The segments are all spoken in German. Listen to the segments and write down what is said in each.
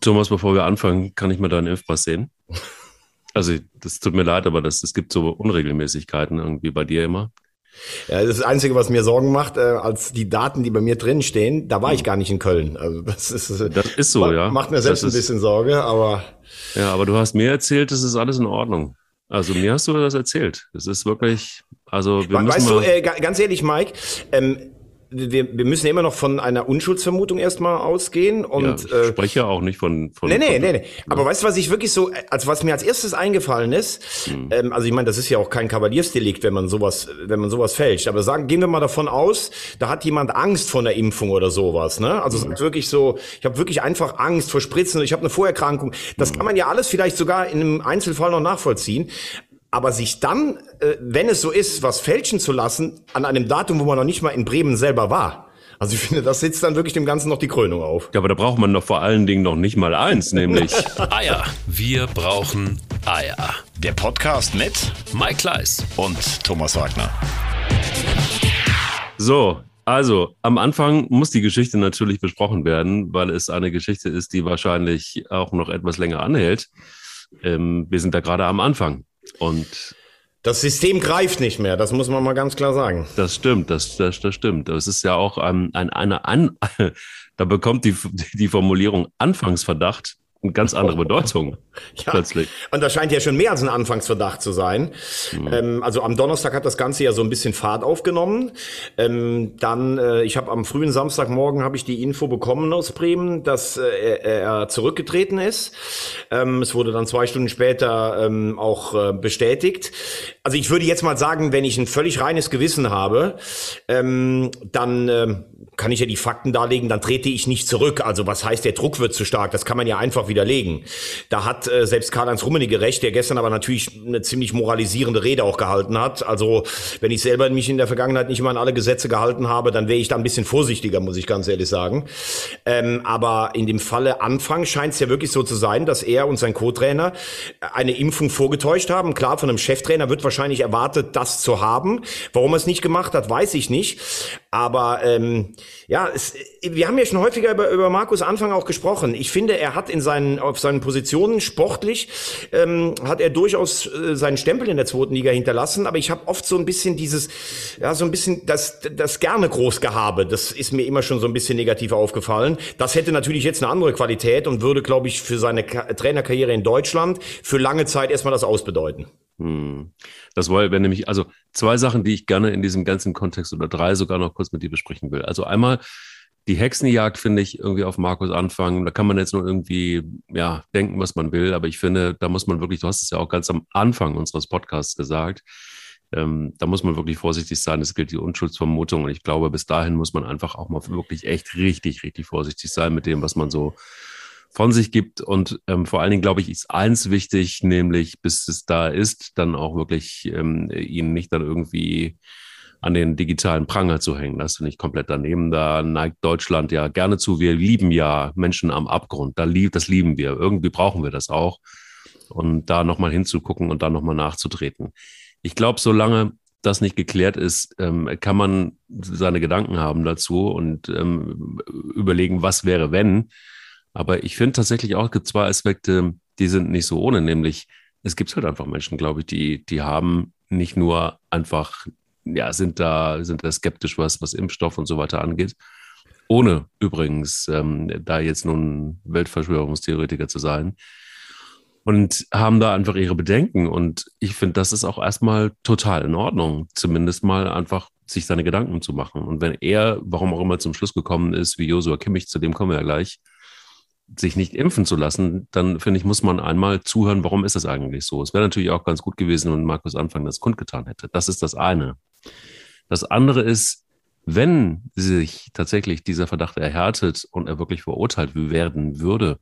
Thomas, bevor wir anfangen, kann ich mal deinen Impfpass sehen? Also, das tut mir leid, aber das, es gibt so Unregelmäßigkeiten irgendwie bei dir immer. Ja, das, ist das Einzige, was mir Sorgen macht, äh, als die Daten, die bei mir drin stehen, da war ich hm. gar nicht in Köln. Also das ist, das ist so, ja. Macht mir selbst das ein bisschen Sorge, aber. Ja, aber du hast mir erzählt, das ist alles in Ordnung. Also mir hast du das erzählt. Es ist wirklich, also wir weißt müssen Weißt du, äh, ganz ehrlich, Mike, ähm, wir, wir müssen immer noch von einer Unschuldsvermutung erstmal ausgehen. Und, ja, ich spreche ja auch nicht von. von nee, nee, nee, nee. Aber weißt du, was ich wirklich so, als was mir als erstes eingefallen ist, hm. ähm, also ich meine, das ist ja auch kein Kavaliersdelikt, wenn man sowas, wenn man sowas fälscht. Aber sagen, gehen wir mal davon aus, da hat jemand Angst vor einer Impfung oder sowas. Ne? Also hm. es ist wirklich so, ich habe wirklich einfach Angst vor Spritzen, ich habe eine Vorerkrankung. Das hm. kann man ja alles vielleicht sogar in einem Einzelfall noch nachvollziehen. Aber sich dann, äh, wenn es so ist, was fälschen zu lassen, an einem Datum, wo man noch nicht mal in Bremen selber war. Also ich finde, das setzt dann wirklich dem Ganzen noch die Krönung auf. Ja, aber da braucht man doch vor allen Dingen noch nicht mal eins, nämlich Eier. Wir brauchen Eier. Der Podcast mit Mike Kleiss und Thomas Wagner. So, also, am Anfang muss die Geschichte natürlich besprochen werden, weil es eine Geschichte ist, die wahrscheinlich auch noch etwas länger anhält. Ähm, wir sind da gerade am Anfang. Und das System greift nicht mehr, das muss man mal ganz klar sagen. Das stimmt, das, das, das stimmt. Das ist ja auch ein, ein, eine, an, da bekommt die, die Formulierung Anfangsverdacht eine ganz andere Bedeutung ja, plötzlich. Und das scheint ja schon mehr als ein Anfangsverdacht zu sein. Mhm. Ähm, also am Donnerstag hat das Ganze ja so ein bisschen Fahrt aufgenommen. Ähm, dann, äh, ich habe am frühen Samstagmorgen habe ich die Info bekommen aus Bremen, dass äh, er, zurückgetreten ist. Ähm, es wurde dann zwei Stunden später ähm, auch äh, bestätigt. Also ich würde jetzt mal sagen, wenn ich ein völlig reines Gewissen habe, ähm, dann äh, kann ich ja die Fakten darlegen, dann trete ich nicht zurück. Also was heißt, der Druck wird zu stark? Das kann man ja einfach widerlegen. Da hat äh, selbst Karl-Heinz Rummenigge recht, der gestern aber natürlich eine ziemlich moralisierende Rede auch gehalten hat. Also wenn ich selber mich in der Vergangenheit nicht immer an alle Gesetze gehalten habe, dann wäre ich da ein bisschen vorsichtiger, muss ich ganz ehrlich sagen. Ähm, aber in dem Falle Anfang scheint es ja wirklich so zu sein, dass er und sein Co-Trainer eine Impfung vorgetäuscht haben. Klar, von einem Cheftrainer wird wahrscheinlich erwartet, das zu haben. Warum er es nicht gemacht hat, weiß ich nicht. Aber ähm, ja, es, wir haben ja schon häufiger über, über Markus Anfang auch gesprochen. Ich finde, er hat in seinen, auf seinen Positionen sportlich, ähm, hat er durchaus äh, seinen Stempel in der zweiten Liga hinterlassen. Aber ich habe oft so ein bisschen dieses, ja, so ein bisschen das, das gerne Großgehabe. Das ist mir immer schon so ein bisschen negativ aufgefallen. Das hätte natürlich jetzt eine andere Qualität und würde, glaube ich, für seine Ka Trainerkarriere in Deutschland für lange Zeit erstmal das ausbedeuten. Hm. Das wäre nämlich, also zwei Sachen, die ich gerne in diesem ganzen Kontext oder drei sogar noch kurz mit dir besprechen will. Also einmal die Hexenjagd finde ich irgendwie auf Markus anfangen. Da kann man jetzt nur irgendwie, ja, denken, was man will. Aber ich finde, da muss man wirklich, du hast es ja auch ganz am Anfang unseres Podcasts gesagt, ähm, da muss man wirklich vorsichtig sein. Es gilt die Unschuldsvermutung. Und ich glaube, bis dahin muss man einfach auch mal wirklich echt richtig, richtig vorsichtig sein mit dem, was man so von sich gibt. Und ähm, vor allen Dingen, glaube ich, ist eins wichtig, nämlich bis es da ist, dann auch wirklich ähm, ihn nicht dann irgendwie an den digitalen Pranger zu hängen. Das finde ich komplett daneben. Da neigt Deutschland ja gerne zu. Wir lieben ja Menschen am Abgrund. Da lieb, das lieben wir. Irgendwie brauchen wir das auch. Und da nochmal hinzugucken und da nochmal nachzutreten. Ich glaube, solange das nicht geklärt ist, ähm, kann man seine Gedanken haben dazu und ähm, überlegen, was wäre, wenn. Aber ich finde tatsächlich auch, es gibt zwei Aspekte, die sind nicht so ohne, nämlich es gibt halt einfach Menschen, glaube ich, die, die haben nicht nur einfach, ja, sind da, sind da skeptisch, was, was Impfstoff und so weiter angeht. Ohne übrigens ähm, da jetzt nun Weltverschwörungstheoretiker zu sein. Und haben da einfach ihre Bedenken. Und ich finde, das ist auch erstmal total in Ordnung, zumindest mal einfach sich seine Gedanken zu machen. Und wenn er, warum auch immer zum Schluss gekommen ist, wie Josua Kimmich, zu dem kommen wir ja gleich, sich nicht impfen zu lassen, dann finde ich, muss man einmal zuhören, warum ist das eigentlich so? Es wäre natürlich auch ganz gut gewesen, wenn Markus Anfang das kundgetan hätte. Das ist das eine. Das andere ist, wenn sich tatsächlich dieser Verdacht erhärtet und er wirklich verurteilt werden würde,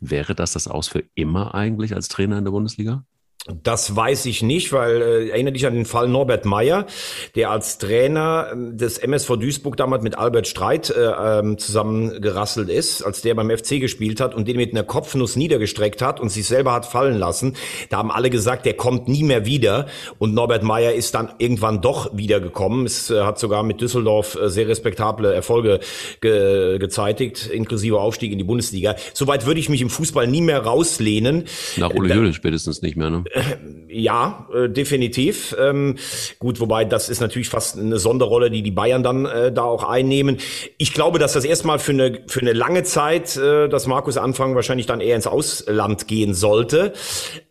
wäre das das Aus für immer eigentlich als Trainer in der Bundesliga? Das weiß ich nicht, weil äh, erinnere dich an den Fall Norbert Meyer, der als Trainer ähm, des MSV Duisburg damals mit Albert Streit äh, ähm, zusammengerasselt ist, als der beim FC gespielt hat und den mit einer Kopfnuss niedergestreckt hat und sich selber hat fallen lassen. Da haben alle gesagt, der kommt nie mehr wieder. Und Norbert Meyer ist dann irgendwann doch wiedergekommen. Es äh, hat sogar mit Düsseldorf äh, sehr respektable Erfolge ge gezeitigt, inklusive Aufstieg in die Bundesliga. Soweit würde ich mich im Fußball nie mehr rauslehnen. Nach Ole Jöle spätestens nicht mehr, ne? Ja, äh, definitiv. Ähm, gut, wobei das ist natürlich fast eine Sonderrolle, die die Bayern dann äh, da auch einnehmen. Ich glaube, dass das erstmal für eine für eine lange Zeit, äh, dass Markus Anfang wahrscheinlich dann eher ins Ausland gehen sollte.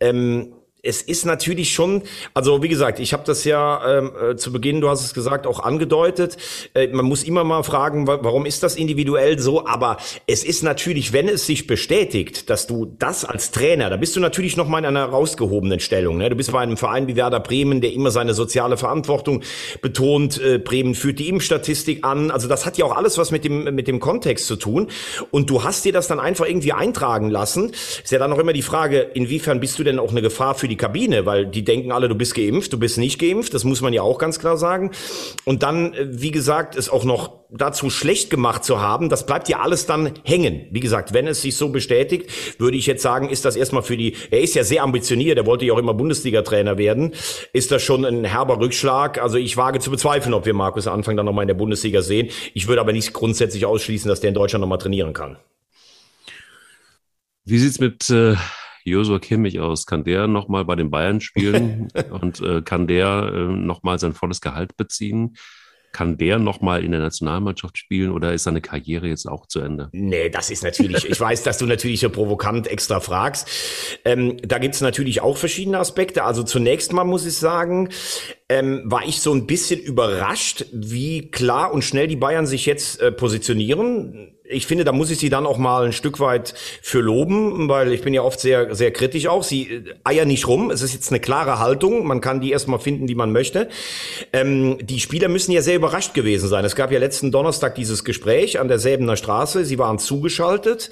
Ähm, es ist natürlich schon, also wie gesagt, ich habe das ja ähm, äh, zu Beginn, du hast es gesagt, auch angedeutet. Äh, man muss immer mal fragen, warum ist das individuell so? Aber es ist natürlich, wenn es sich bestätigt, dass du das als Trainer, da bist du natürlich noch mal in einer rausgehobenen Stellung. Ne? Du bist bei einem Verein wie Werder Bremen, der immer seine soziale Verantwortung betont. Äh, Bremen führt die Impfstatistik an. Also das hat ja auch alles was mit dem mit dem Kontext zu tun. Und du hast dir das dann einfach irgendwie eintragen lassen. Ist ja dann noch immer die Frage, inwiefern bist du denn auch eine Gefahr für die Kabine, weil die denken alle, du bist geimpft, du bist nicht geimpft, das muss man ja auch ganz klar sagen. Und dann, äh, wie gesagt, es auch noch dazu schlecht gemacht zu haben, das bleibt ja alles dann hängen. Wie gesagt, wenn es sich so bestätigt, würde ich jetzt sagen, ist das erstmal für die, er ist ja sehr ambitioniert, er wollte ja auch immer Bundesliga-Trainer werden, ist das schon ein herber Rückschlag. Also ich wage zu bezweifeln, ob wir Markus Anfang dann nochmal in der Bundesliga sehen. Ich würde aber nicht grundsätzlich ausschließen, dass der in Deutschland nochmal trainieren kann. Wie sieht's mit äh, Josua Kimmich aus? Kann der nochmal bei den Bayern spielen und äh, kann der äh, nochmal sein volles Gehalt beziehen? Kann der nochmal in der Nationalmannschaft spielen oder ist seine Karriere jetzt auch zu Ende? Nee, das ist natürlich, ich weiß, dass du natürlich so provokant extra fragst. Ähm, da gibt's natürlich auch verschiedene Aspekte. Also zunächst mal muss ich sagen, ähm, war ich so ein bisschen überrascht, wie klar und schnell die Bayern sich jetzt äh, positionieren ich finde, da muss ich sie dann auch mal ein Stück weit für loben, weil ich bin ja oft sehr, sehr kritisch auch. Sie äh, eiern nicht rum. Es ist jetzt eine klare Haltung. Man kann die erstmal finden, wie man möchte. Ähm, die Spieler müssen ja sehr überrascht gewesen sein. Es gab ja letzten Donnerstag dieses Gespräch an der Säbener Straße. Sie waren zugeschaltet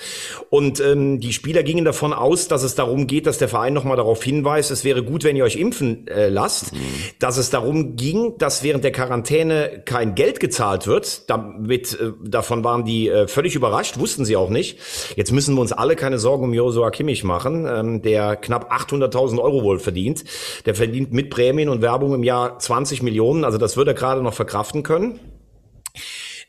und ähm, die Spieler gingen davon aus, dass es darum geht, dass der Verein nochmal darauf hinweist, es wäre gut, wenn ihr euch impfen äh, lasst. Mhm. Dass es darum ging, dass während der Quarantäne kein Geld gezahlt wird. Damit, äh, davon waren die äh, völlig völlig überrascht, wussten sie auch nicht. Jetzt müssen wir uns alle keine Sorgen um Josua Kimmich machen, ähm, der knapp 800.000 Euro wohl verdient. Der verdient mit Prämien und Werbung im Jahr 20 Millionen, also das wird er gerade noch verkraften können.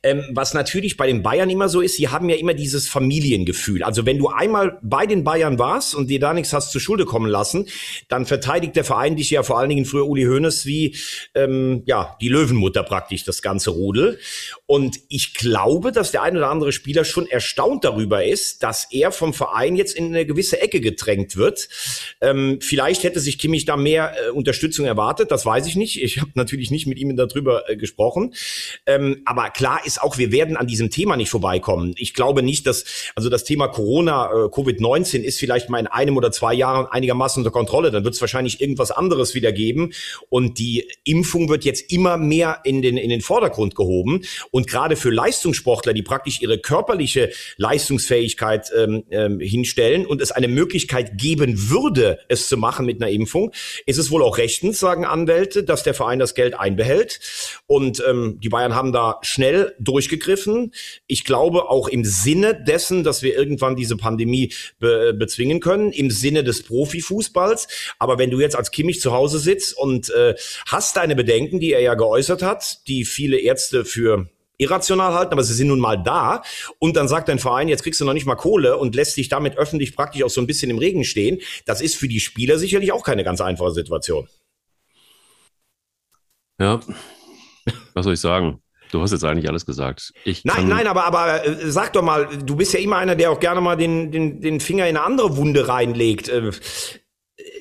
Ähm, was natürlich bei den Bayern immer so ist, sie haben ja immer dieses Familiengefühl. Also wenn du einmal bei den Bayern warst und dir da nichts hast zu Schulde kommen lassen, dann verteidigt der Verein dich ja vor allen Dingen früher Uli Hoeneß wie ähm, ja die Löwenmutter praktisch das ganze Rudel. Und ich glaube, dass der ein oder andere Spieler schon erstaunt darüber ist, dass er vom Verein jetzt in eine gewisse Ecke gedrängt wird. Ähm, vielleicht hätte sich Kimmich da mehr äh, Unterstützung erwartet, das weiß ich nicht. Ich habe natürlich nicht mit ihm darüber äh, gesprochen. Ähm, aber klar ist auch, wir werden an diesem Thema nicht vorbeikommen. Ich glaube nicht, dass, also das Thema Corona, äh, Covid-19 ist vielleicht mal in einem oder zwei Jahren einigermaßen unter Kontrolle. Dann wird es wahrscheinlich irgendwas anderes wieder geben. Und die Impfung wird jetzt immer mehr in den, in den Vordergrund gehoben. Und gerade für Leistungssportler, die praktisch ihre körperliche Leistungsfähigkeit ähm, ähm, hinstellen und es eine Möglichkeit geben würde, es zu machen mit einer Impfung, ist es wohl auch rechtens, sagen Anwälte, dass der Verein das Geld einbehält. Und ähm, die Bayern haben da schnell durchgegriffen. Ich glaube auch im Sinne dessen, dass wir irgendwann diese Pandemie be bezwingen können, im Sinne des Profifußballs. Aber wenn du jetzt als Kimmich zu Hause sitzt und äh, hast deine Bedenken, die er ja geäußert hat, die viele Ärzte für irrational halten, aber sie sind nun mal da. Und dann sagt dein Verein, jetzt kriegst du noch nicht mal Kohle und lässt dich damit öffentlich praktisch auch so ein bisschen im Regen stehen. Das ist für die Spieler sicherlich auch keine ganz einfache Situation. Ja, was soll ich sagen? Du hast jetzt eigentlich alles gesagt. Ich nein, nein, aber, aber äh, sag doch mal, du bist ja immer einer, der auch gerne mal den, den, den Finger in eine andere Wunde reinlegt. Äh,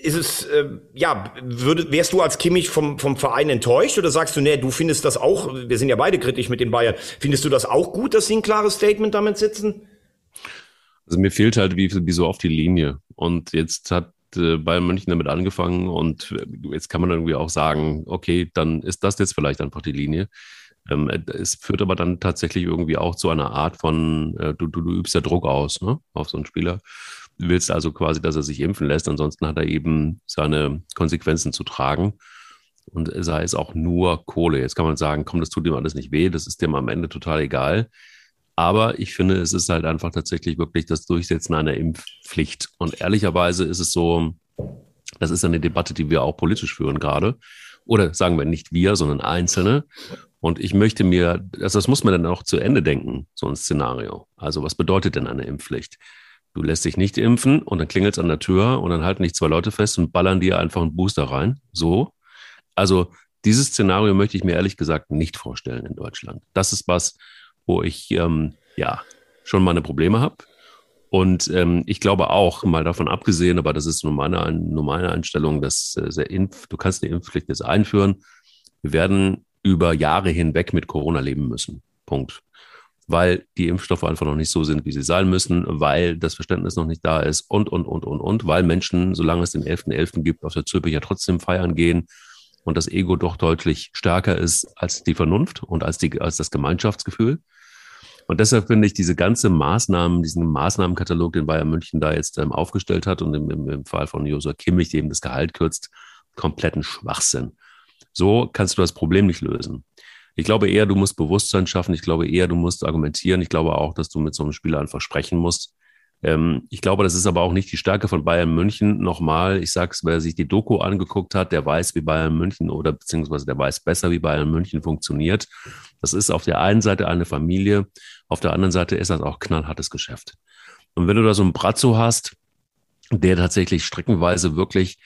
ist es, äh, ja, würd, wärst du als Kimmich vom, vom Verein enttäuscht oder sagst du, nee, du findest das auch, wir sind ja beide kritisch mit den Bayern, findest du das auch gut, dass sie ein klares Statement damit setzen? Also mir fehlt halt wie, wie so oft die Linie. Und jetzt hat Bayern München damit angefangen und jetzt kann man irgendwie auch sagen, okay, dann ist das jetzt vielleicht einfach die Linie. Ähm, es führt aber dann tatsächlich irgendwie auch zu einer Art von, äh, du, du, du übst ja Druck aus ne, auf so einen Spieler. willst also quasi, dass er sich impfen lässt. Ansonsten hat er eben seine Konsequenzen zu tragen. Und sei es auch nur Kohle. Jetzt kann man sagen, komm, das tut ihm alles nicht weh, das ist dem am Ende total egal. Aber ich finde, es ist halt einfach tatsächlich wirklich das Durchsetzen einer Impfpflicht. Und ehrlicherweise ist es so, das ist eine Debatte, die wir auch politisch führen gerade. Oder sagen wir nicht wir, sondern Einzelne. Und ich möchte mir, also das muss man dann auch zu Ende denken, so ein Szenario. Also was bedeutet denn eine Impfpflicht? Du lässt dich nicht impfen und dann klingelt es an der Tür und dann halten dich zwei Leute fest und ballern dir einfach einen Booster rein. So. Also dieses Szenario möchte ich mir ehrlich gesagt nicht vorstellen in Deutschland. Das ist was, wo ich ähm, ja schon meine Probleme habe. Und ähm, ich glaube auch, mal davon abgesehen, aber das ist nur meine, nur meine Einstellung, dass äh, Impf, du kannst eine Impfpflicht jetzt einführen. Wir werden über Jahre hinweg mit Corona leben müssen. Punkt. Weil die Impfstoffe einfach noch nicht so sind, wie sie sein müssen, weil das Verständnis noch nicht da ist und, und, und, und, und, weil Menschen, solange es den 11.11. .11. gibt, auf der Zürich ja trotzdem feiern gehen und das Ego doch deutlich stärker ist als die Vernunft und als, die, als das Gemeinschaftsgefühl. Und deshalb finde ich diese ganze Maßnahmen, diesen Maßnahmenkatalog, den Bayern München da jetzt ähm, aufgestellt hat und im, im, Fall von Josua Kimmich, eben das Gehalt kürzt, kompletten Schwachsinn. So kannst du das Problem nicht lösen. Ich glaube eher, du musst Bewusstsein schaffen. Ich glaube eher, du musst argumentieren. Ich glaube auch, dass du mit so einem Spieler einfach sprechen musst. Ähm, ich glaube, das ist aber auch nicht die Stärke von Bayern München. Nochmal, ich sage es, wer sich die Doku angeguckt hat, der weiß, wie Bayern München oder beziehungsweise der weiß besser, wie Bayern München funktioniert. Das ist auf der einen Seite eine Familie, auf der anderen Seite ist das auch knallhartes Geschäft. Und wenn du da so einen Brazzo hast, der tatsächlich streckenweise wirklich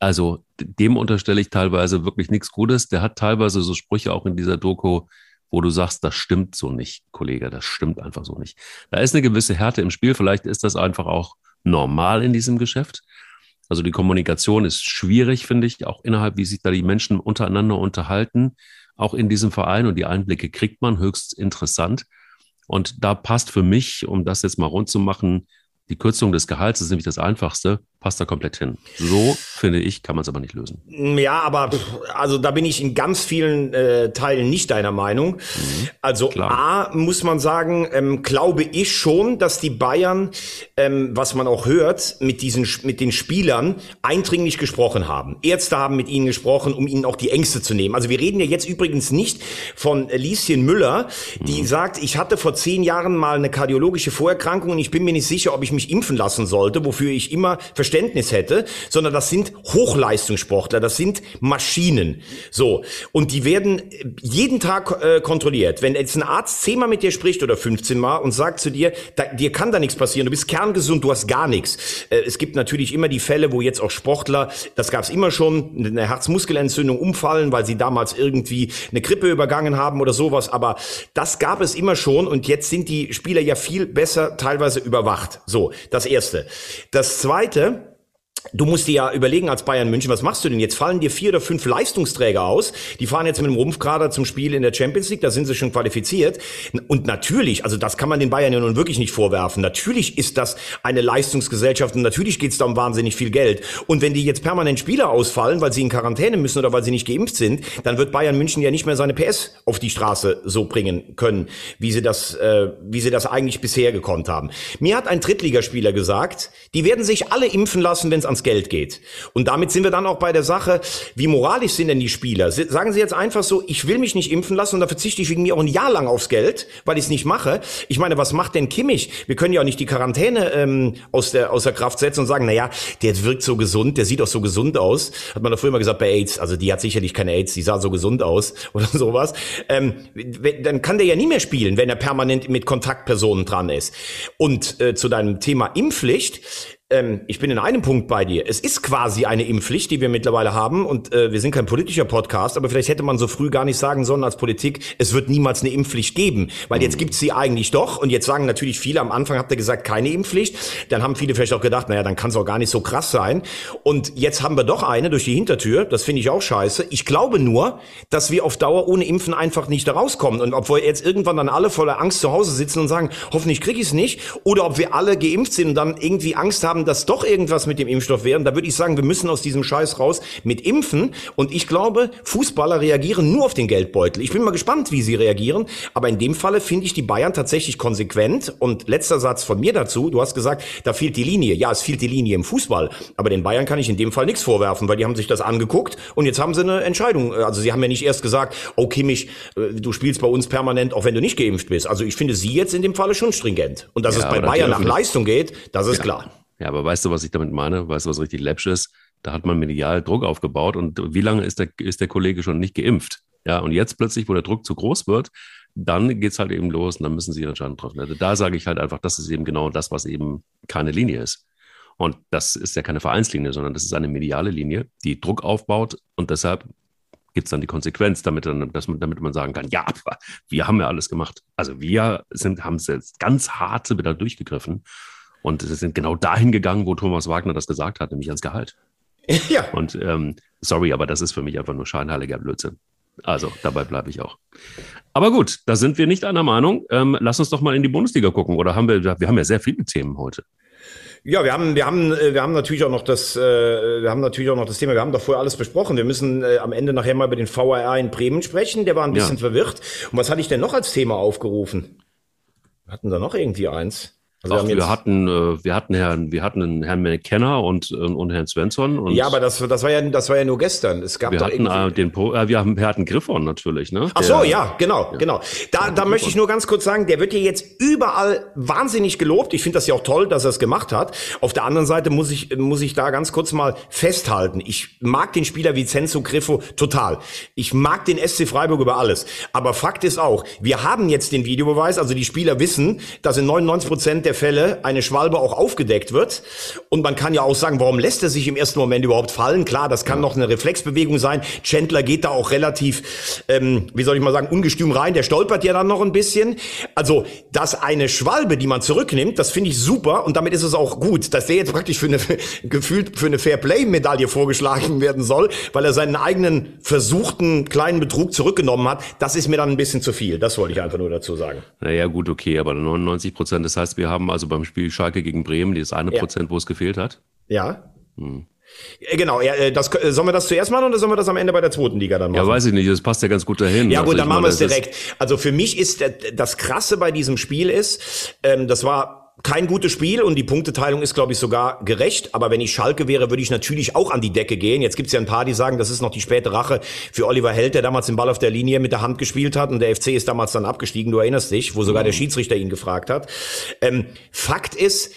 also dem unterstelle ich teilweise wirklich nichts Gutes. Der hat teilweise so Sprüche auch in dieser Doku, wo du sagst, das stimmt so nicht, Kollege, das stimmt einfach so nicht. Da ist eine gewisse Härte im Spiel. Vielleicht ist das einfach auch normal in diesem Geschäft. Also die Kommunikation ist schwierig, finde ich, auch innerhalb, wie sich da die Menschen untereinander unterhalten, auch in diesem Verein. Und die Einblicke kriegt man höchst interessant. Und da passt für mich, um das jetzt mal rund zu machen, die Kürzung des Gehalts ist nämlich das Einfachste, passt da komplett hin. So, finde ich, kann man es aber nicht lösen. Ja, aber also da bin ich in ganz vielen äh, Teilen nicht deiner Meinung. Mhm, also klar. A, muss man sagen, ähm, glaube ich schon, dass die Bayern, ähm, was man auch hört, mit diesen mit den Spielern eindringlich gesprochen haben. Ärzte haben mit ihnen gesprochen, um ihnen auch die Ängste zu nehmen. Also wir reden ja jetzt übrigens nicht von Lieschen Müller, die mhm. sagt, ich hatte vor zehn Jahren mal eine kardiologische Vorerkrankung und ich bin mir nicht sicher, ob ich mich mich impfen lassen sollte, wofür ich immer Verständnis hätte, sondern das sind Hochleistungssportler, das sind Maschinen. So. Und die werden jeden Tag äh, kontrolliert. Wenn jetzt ein Arzt zehnmal mit dir spricht oder 15 Mal und sagt zu dir, da, dir kann da nichts passieren, du bist kerngesund, du hast gar nichts. Äh, es gibt natürlich immer die Fälle, wo jetzt auch Sportler, das gab es immer schon, eine Herzmuskelentzündung umfallen, weil sie damals irgendwie eine Grippe übergangen haben oder sowas. Aber das gab es immer schon und jetzt sind die Spieler ja viel besser teilweise überwacht. So das erste. Das zweite, Du musst dir ja überlegen als Bayern München, was machst du denn jetzt? Fallen dir vier oder fünf Leistungsträger aus? Die fahren jetzt mit dem Rumpfkader zum Spiel in der Champions League, da sind sie schon qualifiziert. Und natürlich, also das kann man den Bayern ja nun wirklich nicht vorwerfen. Natürlich ist das eine Leistungsgesellschaft und natürlich geht es da um wahnsinnig viel Geld. Und wenn die jetzt permanent Spieler ausfallen, weil sie in Quarantäne müssen oder weil sie nicht geimpft sind, dann wird Bayern München ja nicht mehr seine PS auf die Straße so bringen können, wie sie das, äh, wie sie das eigentlich bisher gekonnt haben. Mir hat ein Drittligaspieler gesagt, die werden sich alle impfen lassen, wenn es ans Geld geht. Und damit sind wir dann auch bei der Sache, wie moralisch sind denn die Spieler? Sagen sie jetzt einfach so, ich will mich nicht impfen lassen und da verzichte ich wegen mir auch ein Jahr lang aufs Geld, weil ich es nicht mache. Ich meine, was macht denn Kimmich? Wir können ja auch nicht die Quarantäne ähm, aus, der, aus der Kraft setzen und sagen, naja, der wirkt so gesund, der sieht auch so gesund aus. Hat man doch früher mal gesagt bei AIDS, also die hat sicherlich keine AIDS, die sah so gesund aus oder sowas. Ähm, dann kann der ja nie mehr spielen, wenn er permanent mit Kontaktpersonen dran ist. Und äh, zu deinem Thema Impfpflicht, ähm, ich bin in einem Punkt bei dir. Es ist quasi eine Impfpflicht, die wir mittlerweile haben. Und äh, wir sind kein politischer Podcast, aber vielleicht hätte man so früh gar nicht sagen sollen als Politik, es wird niemals eine Impfpflicht geben. Weil jetzt gibt's sie eigentlich doch. Und jetzt sagen natürlich viele, am Anfang habt ihr gesagt, keine Impfpflicht. Dann haben viele vielleicht auch gedacht, naja, dann kann es auch gar nicht so krass sein. Und jetzt haben wir doch eine durch die Hintertür. Das finde ich auch scheiße. Ich glaube nur, dass wir auf Dauer ohne Impfen einfach nicht da rauskommen. Und ob wir jetzt irgendwann dann alle voller Angst zu Hause sitzen und sagen, hoffentlich krieg ich es nicht. Oder ob wir alle geimpft sind und dann irgendwie Angst haben, haben, dass doch irgendwas mit dem Impfstoff wäre, da würde ich sagen, wir müssen aus diesem Scheiß raus mit Impfen. Und ich glaube, Fußballer reagieren nur auf den Geldbeutel. Ich bin mal gespannt, wie sie reagieren. Aber in dem Falle finde ich die Bayern tatsächlich konsequent. Und letzter Satz von mir dazu. Du hast gesagt, da fehlt die Linie. Ja, es fehlt die Linie im Fußball. Aber den Bayern kann ich in dem Fall nichts vorwerfen, weil die haben sich das angeguckt und jetzt haben sie eine Entscheidung. Also sie haben ja nicht erst gesagt, oh Kimmich, äh, du spielst bei uns permanent, auch wenn du nicht geimpft bist. Also ich finde sie jetzt in dem Falle schon stringent. Und dass ja, es bei Bayern nach Leistung geht, das ist ja. klar. Ja, aber weißt du, was ich damit meine? Weißt du, was richtig läppsch ist? Da hat man medial Druck aufgebaut und wie lange ist der, ist der Kollege schon nicht geimpft? Ja, und jetzt plötzlich, wo der Druck zu groß wird, dann geht es halt eben los und dann müssen sie ihre Entscheidung treffen. Also da sage ich halt einfach, das ist eben genau das, was eben keine Linie ist. Und das ist ja keine Vereinslinie, sondern das ist eine mediale Linie, die Druck aufbaut und deshalb gibt es dann die Konsequenz, damit, dann, dass man, damit man sagen kann, ja, wir haben ja alles gemacht. Also wir sind, haben es jetzt ganz hart wieder durchgegriffen und sind genau dahin gegangen, wo Thomas Wagner das gesagt hat, nämlich ans Gehalt. Ja. Und ähm, sorry, aber das ist für mich einfach nur scheinheiliger Blödsinn. Also dabei bleibe ich auch. Aber gut, da sind wir nicht einer Meinung. Ähm, lass uns doch mal in die Bundesliga gucken. Oder haben wir, wir haben ja sehr viele Themen heute. Ja, wir haben, wir haben, äh, wir haben natürlich auch noch das, äh, wir haben natürlich auch noch das Thema. Wir haben doch vorher alles besprochen. Wir müssen äh, am Ende nachher mal über den VRR in Bremen sprechen. Der war ein bisschen ja. verwirrt. Und was hatte ich denn noch als Thema aufgerufen? Wir hatten da noch irgendwie eins? Also Ach, wir, wir, hatten, äh, wir hatten Herrn, wir hatten Herrn McKenna und, äh, und Herrn Svensson. Und ja, aber das, das war ja, das war ja nur gestern. Es gab wir hatten äh, den, äh, wir haben, wir hatten Griffon natürlich, ne? Ach so, ja, genau, ja. genau. Da, da möchte ich nur ganz kurz sagen, der wird ja jetzt überall wahnsinnig gelobt. Ich finde das ja auch toll, dass er es gemacht hat. Auf der anderen Seite muss ich, muss ich da ganz kurz mal festhalten. Ich mag den Spieler Vincenzo Griffo total. Ich mag den SC Freiburg über alles. Aber Fakt ist auch, wir haben jetzt den Videobeweis, also die Spieler wissen, dass in 99 Prozent der Fälle eine Schwalbe auch aufgedeckt wird. Und man kann ja auch sagen, warum lässt er sich im ersten Moment überhaupt fallen? Klar, das kann ja. noch eine Reflexbewegung sein. Chandler geht da auch relativ, ähm, wie soll ich mal sagen, ungestüm rein. Der stolpert ja dann noch ein bisschen. Also, dass eine Schwalbe, die man zurücknimmt, das finde ich super. Und damit ist es auch gut, dass der jetzt praktisch für eine, gefühlt für eine Fairplay-Medaille vorgeschlagen werden soll, weil er seinen eigenen versuchten kleinen Betrug zurückgenommen hat. Das ist mir dann ein bisschen zu viel. Das wollte ich einfach nur dazu sagen. Naja, gut, okay, aber 99 Prozent, das heißt, wir haben haben, also beim Spiel Schalke gegen Bremen, dieses eine ja. Prozent, wo es gefehlt hat. Ja. Hm. Genau, ja, äh, das, äh, sollen wir das zuerst machen oder sollen wir das am Ende bei der zweiten Liga dann machen? Ja, weiß ich nicht, das passt ja ganz gut dahin. Ja gut, also dann machen wir es direkt. Also für mich ist das Krasse bei diesem Spiel ist, ähm, das war kein gutes Spiel und die Punkteteilung ist, glaube ich, sogar gerecht. Aber wenn ich Schalke wäre, würde ich natürlich auch an die Decke gehen. Jetzt gibt es ja ein paar, die sagen, das ist noch die späte Rache für Oliver Held, der damals den Ball auf der Linie mit der Hand gespielt hat und der FC ist damals dann abgestiegen, du erinnerst dich, wo sogar mhm. der Schiedsrichter ihn gefragt hat. Ähm, Fakt ist,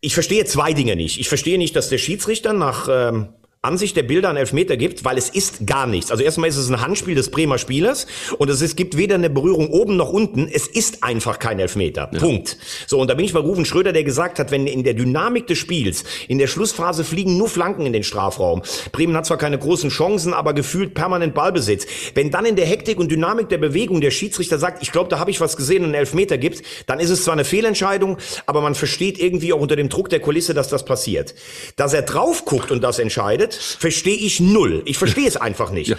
ich verstehe zwei Dinge nicht. Ich verstehe nicht, dass der Schiedsrichter nach... Ähm, Ansicht der Bilder einen Elfmeter gibt, weil es ist gar nichts. Also erstmal ist es ein Handspiel des Bremer Spielers und es ist, gibt weder eine Berührung oben noch unten. Es ist einfach kein Elfmeter. Ja. Punkt. So, und da bin ich bei Rufen Schröder, der gesagt hat, wenn in der Dynamik des Spiels, in der Schlussphase fliegen nur Flanken in den Strafraum. Bremen hat zwar keine großen Chancen, aber gefühlt permanent Ballbesitz. Wenn dann in der Hektik und Dynamik der Bewegung der Schiedsrichter sagt, ich glaube, da habe ich was gesehen und einen Elfmeter gibt, dann ist es zwar eine Fehlentscheidung, aber man versteht irgendwie auch unter dem Druck der Kulisse, dass das passiert. Dass er drauf guckt und das entscheidet, verstehe ich null. Ich verstehe es einfach nicht. Ja.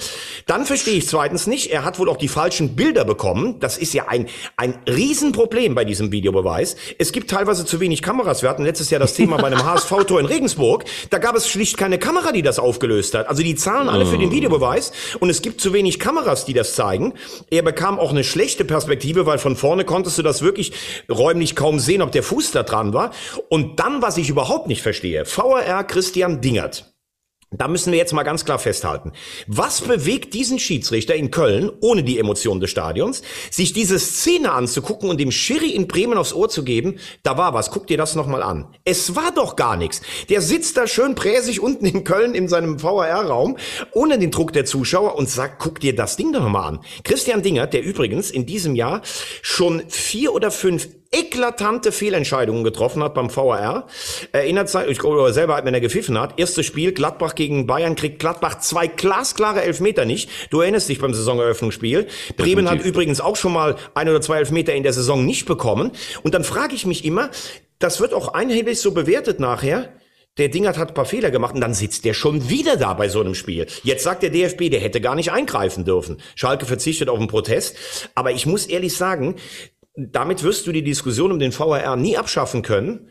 Dann verstehe ich zweitens nicht, er hat wohl auch die falschen Bilder bekommen. Das ist ja ein, ein Riesenproblem bei diesem Videobeweis. Es gibt teilweise zu wenig Kameras. Wir hatten letztes Jahr das Thema bei einem HSV-Tor in Regensburg. Da gab es schlicht keine Kamera, die das aufgelöst hat. Also die zahlen alle für den oh. Videobeweis und es gibt zu wenig Kameras, die das zeigen. Er bekam auch eine schlechte Perspektive, weil von vorne konntest du das wirklich räumlich kaum sehen, ob der Fuß da dran war. Und dann, was ich überhaupt nicht verstehe, VRR Christian Dingert. Da müssen wir jetzt mal ganz klar festhalten. Was bewegt diesen Schiedsrichter in Köln, ohne die Emotion des Stadions, sich diese Szene anzugucken und dem Schiri in Bremen aufs Ohr zu geben? Da war was, guck dir das nochmal an. Es war doch gar nichts. Der sitzt da schön präsig unten in Köln in seinem VAR-Raum, ohne den Druck der Zuschauer und sagt, guck dir das Ding doch mal an. Christian Dinger, der übrigens in diesem Jahr schon vier oder fünf eklatante Fehlentscheidungen getroffen hat beim VAR. Erinnert sich, ich glaube selber, wenn er gepfiffen hat, erstes Spiel, Gladbach gegen Bayern, kriegt Gladbach zwei glasklare Elfmeter nicht. Du erinnerst dich beim Saisoneröffnungsspiel. Bremen hat übrigens auch schon mal ein oder zwei Elfmeter in der Saison nicht bekommen. Und dann frage ich mich immer, das wird auch einhellig so bewertet nachher, der Dingert hat ein paar Fehler gemacht und dann sitzt der schon wieder da bei so einem Spiel. Jetzt sagt der DFB, der hätte gar nicht eingreifen dürfen. Schalke verzichtet auf einen Protest. Aber ich muss ehrlich sagen, damit wirst du die Diskussion um den VAR nie abschaffen können.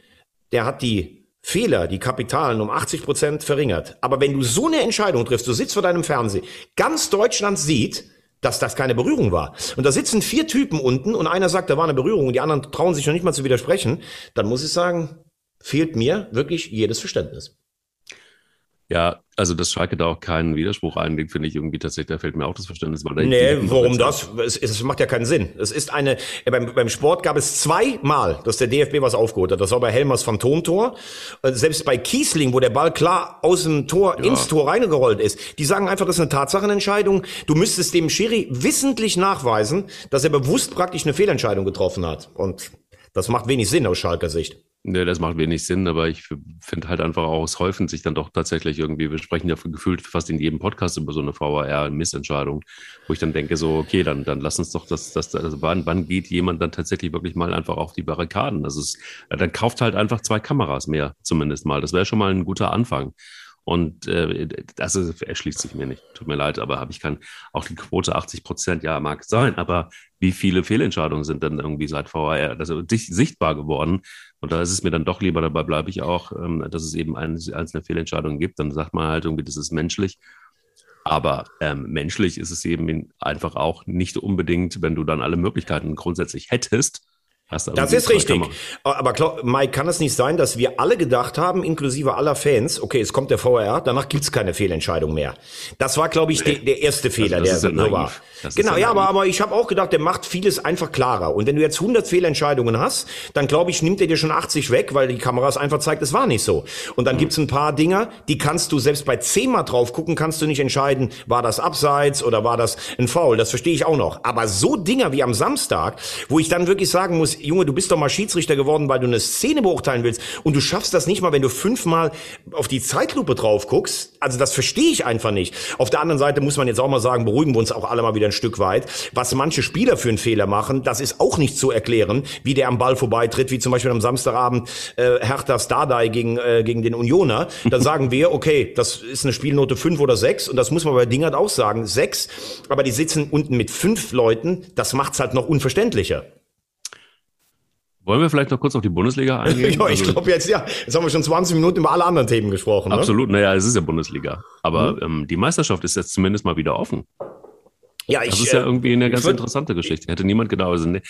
Der hat die Fehler die Kapitalen um 80 Prozent verringert. Aber wenn du so eine Entscheidung triffst, du sitzt vor deinem Fernseher, ganz Deutschland sieht, dass das keine Berührung war. Und da sitzen vier Typen unten und einer sagt, da war eine Berührung und die anderen trauen sich noch nicht mal zu widersprechen, dann muss ich sagen, fehlt mir wirklich jedes Verständnis. Ja, also dass Schalke da auch keinen Widerspruch einlegt, finde ich irgendwie tatsächlich, da fällt mir auch das Verständnis. Weil nee, warum das? Es, es, macht ja keinen Sinn. Es ist eine, beim, beim Sport gab es zweimal, dass der DFB was aufgeholt hat. Das war bei Helmers Phantomtor. Äh, selbst bei Kiesling, wo der Ball klar aus dem Tor ja. ins Tor reingerollt ist. Die sagen einfach, das ist eine Tatsachenentscheidung. Du müsstest dem Schiri wissentlich nachweisen, dass er bewusst praktisch eine Fehlentscheidung getroffen hat. Und das macht wenig Sinn aus Schalker Sicht. Nee, das macht wenig Sinn, aber ich finde halt einfach auch, es häufen sich dann doch tatsächlich irgendwie, wir sprechen ja gefühlt fast in jedem Podcast über so eine VAR-Missentscheidung, wo ich dann denke, so, okay, dann, dann lass uns doch das, das also wann, wann geht jemand dann tatsächlich wirklich mal einfach auf die Barrikaden? Das ist, dann kauft halt einfach zwei Kameras mehr, zumindest mal. Das wäre schon mal ein guter Anfang. Und äh, das ist, erschließt sich mir nicht. Tut mir leid, aber habe ich kann auch die Quote 80 Prozent, ja, mag sein, aber wie viele Fehlentscheidungen sind dann irgendwie seit VAR also sichtbar geworden? Und da ist es mir dann doch lieber, dabei bleibe ich auch, ähm, dass es eben einzelne Fehlentscheidungen gibt. Dann sagt man halt irgendwie, das ist menschlich. Aber ähm, menschlich ist es eben einfach auch nicht unbedingt, wenn du dann alle Möglichkeiten grundsätzlich hättest, das ist richtig. Aber klar, Mike, kann es nicht sein, dass wir alle gedacht haben, inklusive aller Fans, okay, es kommt der VR, danach gibt's keine Fehlentscheidung mehr. Das war, glaube ich, nee. der, der erste Fehler, also der so war. genau, ja, aber, aber ich habe auch gedacht, der macht vieles einfach klarer. Und wenn du jetzt 100 Fehlentscheidungen hast, dann glaube ich, nimmt er dir schon 80 weg, weil die Kameras einfach zeigt, es war nicht so. Und dann mhm. gibt's ein paar Dinger, die kannst du selbst bei zehnmal drauf gucken, kannst du nicht entscheiden, war das abseits oder war das ein Foul. Das verstehe ich auch noch. Aber so Dinger wie am Samstag, wo ich dann wirklich sagen muss, Junge, du bist doch mal Schiedsrichter geworden, weil du eine Szene beurteilen willst und du schaffst das nicht mal, wenn du fünfmal auf die Zeitlupe drauf guckst. Also das verstehe ich einfach nicht. Auf der anderen Seite muss man jetzt auch mal sagen, beruhigen wir uns auch alle mal wieder ein Stück weit. Was manche Spieler für einen Fehler machen, das ist auch nicht zu erklären, wie der am Ball vorbeitritt, wie zum Beispiel am Samstagabend äh, Hertha Stardai gegen, äh, gegen den Unioner. Dann sagen wir, okay, das ist eine Spielnote fünf oder sechs und das muss man bei Dingert auch sagen, sechs. Aber die sitzen unten mit fünf Leuten, das macht's halt noch unverständlicher. Wollen wir vielleicht noch kurz auf die Bundesliga eingehen? ja, ich also, glaube jetzt, ja. Jetzt haben wir schon 20 Minuten über alle anderen Themen gesprochen. Ne? Absolut, ne? naja, es ist ja Bundesliga. Aber mhm. ähm, die Meisterschaft ist jetzt zumindest mal wieder offen. Ja, ich, das ist ja äh, irgendwie eine ganz würd, interessante Geschichte. Hätte niemand genau. Also, ne,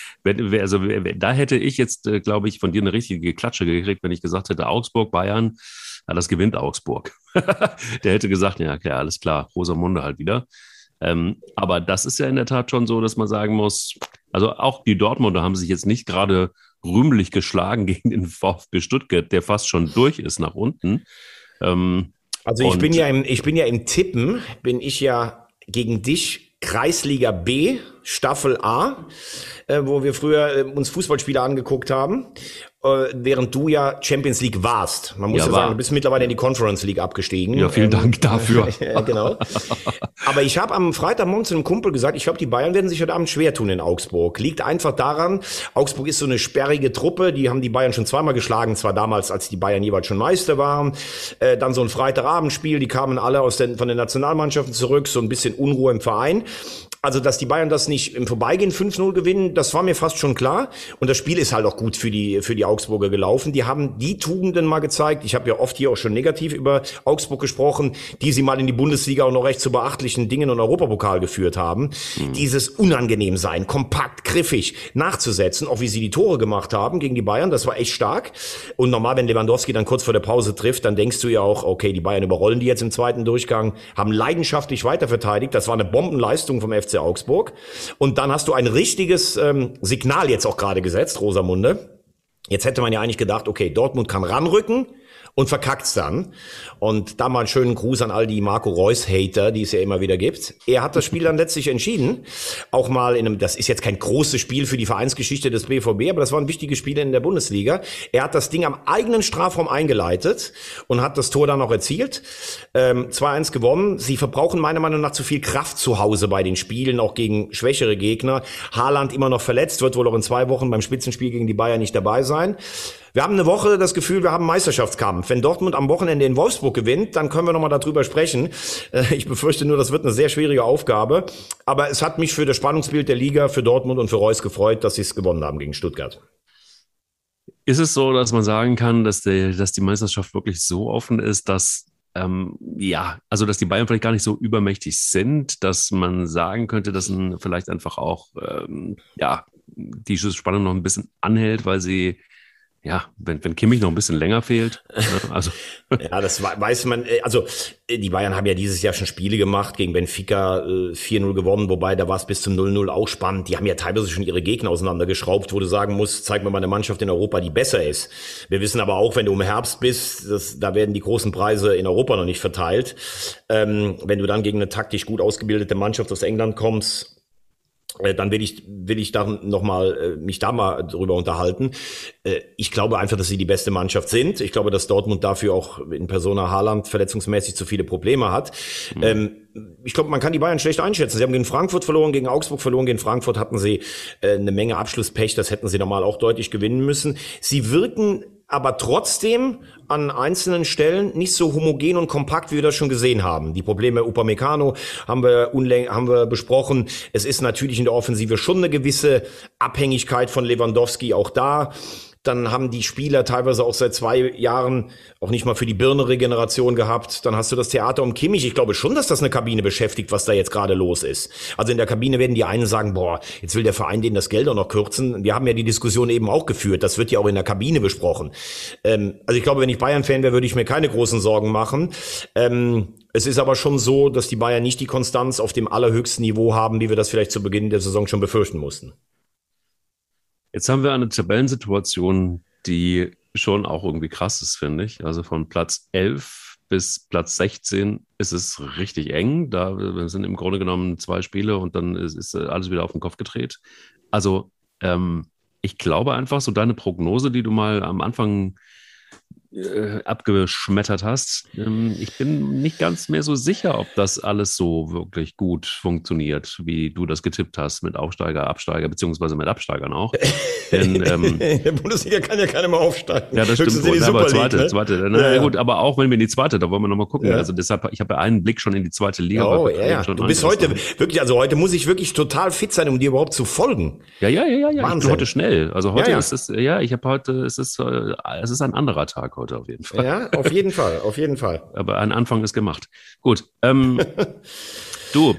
also da hätte ich jetzt, äh, glaube ich, von dir eine richtige Klatsche gekriegt, wenn ich gesagt hätte, Augsburg, Bayern, ja, das gewinnt Augsburg. Der hätte gesagt, ja, okay, alles klar, Rosamunde halt wieder. Ähm, aber das ist ja in der Tat schon so, dass man sagen muss, also auch die Dortmunder haben sich jetzt nicht gerade rühmlich geschlagen gegen den VfB Stuttgart, der fast schon durch ist nach unten. Ähm, also ich bin ja im, ich bin ja im Tippen, bin ich ja gegen dich Kreisliga B, Staffel A, äh, wo wir früher äh, uns Fußballspiele angeguckt haben. Äh, während du ja Champions League warst. Man muss ja, ja sagen, du bist mittlerweile in die Conference League abgestiegen. Ja, vielen ähm, Dank dafür. genau. Aber ich habe am Freitagmorgen zu einem Kumpel gesagt, ich glaube, die Bayern werden sich heute Abend schwer tun in Augsburg. Liegt einfach daran, Augsburg ist so eine sperrige Truppe, die haben die Bayern schon zweimal geschlagen, zwar damals, als die Bayern jeweils schon Meister waren. Äh, dann so ein Freitagabendspiel, die kamen alle aus den, von den Nationalmannschaften zurück, so ein bisschen Unruhe im Verein. Also, dass die Bayern das nicht im Vorbeigehen 5-0 gewinnen, das war mir fast schon klar. Und das Spiel ist halt auch gut für die, für die Augsburger gelaufen. Die haben die Tugenden mal gezeigt. Ich habe ja oft hier auch schon negativ über Augsburg gesprochen, die sie mal in die Bundesliga auch noch recht zu beachtlichen Dingen und Europapokal geführt haben. Mhm. Dieses unangenehm sein, kompakt, griffig nachzusetzen, auch wie sie die Tore gemacht haben gegen die Bayern, das war echt stark. Und normal, wenn Lewandowski dann kurz vor der Pause trifft, dann denkst du ja auch, okay, die Bayern überrollen die jetzt im zweiten Durchgang, haben leidenschaftlich weiter verteidigt. Das war eine Bombenleistung vom FC FC Augsburg. Und dann hast du ein richtiges ähm, Signal jetzt auch gerade gesetzt, Rosamunde. Jetzt hätte man ja eigentlich gedacht, okay, Dortmund kann ranrücken und verkackt's dann. Und da mal einen schönen Gruß an all die Marco Reus-Hater, die es ja immer wieder gibt. Er hat das Spiel dann letztlich entschieden. Auch mal in einem, das ist jetzt kein großes Spiel für die Vereinsgeschichte des BVB, aber das war ein wichtiges Spiel in der Bundesliga. Er hat das Ding am eigenen Strafraum eingeleitet und hat das Tor dann auch erzielt. Ähm, 2-1 gewonnen. Sie verbrauchen meiner Meinung nach zu viel Kraft zu Hause bei den Spielen, auch gegen schwächere Gegner. Haaland immer noch verletzt, wird wohl auch in zwei Wochen beim Spitzenspiel gegen die Bayern nicht dabei sein. Wir haben eine Woche das Gefühl, wir haben Meisterschaftskampf. Wenn Dortmund am Wochenende in Wolfsburg gewinnt, dann können wir nochmal darüber sprechen. Äh, ich befürchte nur, das wird eine sehr schwierige Aufgabe. Aber es hat mich für das Spannungsbild der Liga, für Dortmund und für Reus gefreut, dass sie es gewonnen haben gegen Stuttgart. Ist es so, dass man sagen kann, dass, der, dass die Meisterschaft wirklich so offen ist, dass ähm, ja, also dass die Bayern vielleicht gar nicht so übermächtig sind, dass man sagen könnte, dass vielleicht einfach auch ähm, ja, die Spannung noch ein bisschen anhält, weil sie ja, wenn, wenn Kimmich noch ein bisschen länger fehlt. Ne? Also. ja, das weiß man. Äh, also äh, die Bayern haben ja dieses Jahr schon Spiele gemacht gegen Benfica äh, 4-0 gewonnen, wobei da war es bis zum 0-0 auch spannend. Die haben ja teilweise schon ihre Gegner auseinandergeschraubt, wo du sagen musst, zeig mir mal eine Mannschaft in Europa, die besser ist. Wir wissen aber auch, wenn du im Herbst bist, das, da werden die großen Preise in Europa noch nicht verteilt. Ähm, wenn du dann gegen eine taktisch gut ausgebildete Mannschaft aus England kommst, äh, dann will ich, will ich da noch mal, äh, mich da mal drüber unterhalten. Äh, ich glaube einfach, dass sie die beste Mannschaft sind. Ich glaube, dass Dortmund dafür auch in Persona Haaland verletzungsmäßig zu viele Probleme hat. Mhm. Ich glaube, man kann die Bayern schlecht einschätzen. Sie haben gegen Frankfurt verloren, gegen Augsburg verloren. Gegen Frankfurt hatten sie eine Menge Abschlusspech. Das hätten sie normal auch deutlich gewinnen müssen. Sie wirken aber trotzdem an einzelnen Stellen nicht so homogen und kompakt, wie wir das schon gesehen haben. Die Probleme Upamecano haben wir, unläng haben wir besprochen. Es ist natürlich in der Offensive schon eine gewisse Abhängigkeit von Lewandowski auch da. Dann haben die Spieler teilweise auch seit zwei Jahren auch nicht mal für die Birne-Regeneration gehabt. Dann hast du das Theater um Kimmich. Ich glaube schon, dass das eine Kabine beschäftigt, was da jetzt gerade los ist. Also in der Kabine werden die einen sagen, boah, jetzt will der Verein denen das Geld auch noch kürzen. Wir haben ja die Diskussion eben auch geführt. Das wird ja auch in der Kabine besprochen. Ähm, also ich glaube, wenn ich Bayern-Fan wäre, würde ich mir keine großen Sorgen machen. Ähm, es ist aber schon so, dass die Bayern nicht die Konstanz auf dem allerhöchsten Niveau haben, wie wir das vielleicht zu Beginn der Saison schon befürchten mussten. Jetzt haben wir eine Tabellensituation, die schon auch irgendwie krass ist, finde ich. Also von Platz 11 bis Platz 16 ist es richtig eng. Da sind im Grunde genommen zwei Spiele und dann ist, ist alles wieder auf den Kopf gedreht. Also ähm, ich glaube einfach, so deine Prognose, die du mal am Anfang äh, abgeschmettert hast. Ähm, ich bin nicht ganz mehr so sicher, ob das alles so wirklich gut funktioniert, wie du das getippt hast mit Aufsteiger, Absteiger, beziehungsweise mit Absteigern auch. Denn, ähm, der Bundesliga kann ja keiner mehr aufsteigen. Ja, das stimmt. Wohl, aber zweite, ne? zweite. Na, ja, ja. gut, aber auch wenn wir in die zweite, da wollen wir nochmal gucken. Ja. Also deshalb, ich habe ja einen Blick schon in die zweite Liga. Oh, ja, ja. Du bist heute wirklich, also heute muss ich wirklich total fit sein, um dir überhaupt zu folgen. Ja, ja, ja, ja. ja. Ich bin heute schnell. Also heute ist es, ja, ich habe heute, es ist, äh, es ist ein anderer Tag heute auf jeden Fall. Ja, auf jeden Fall, auf jeden Fall. Aber ein Anfang ist gemacht. Gut. Ähm, du,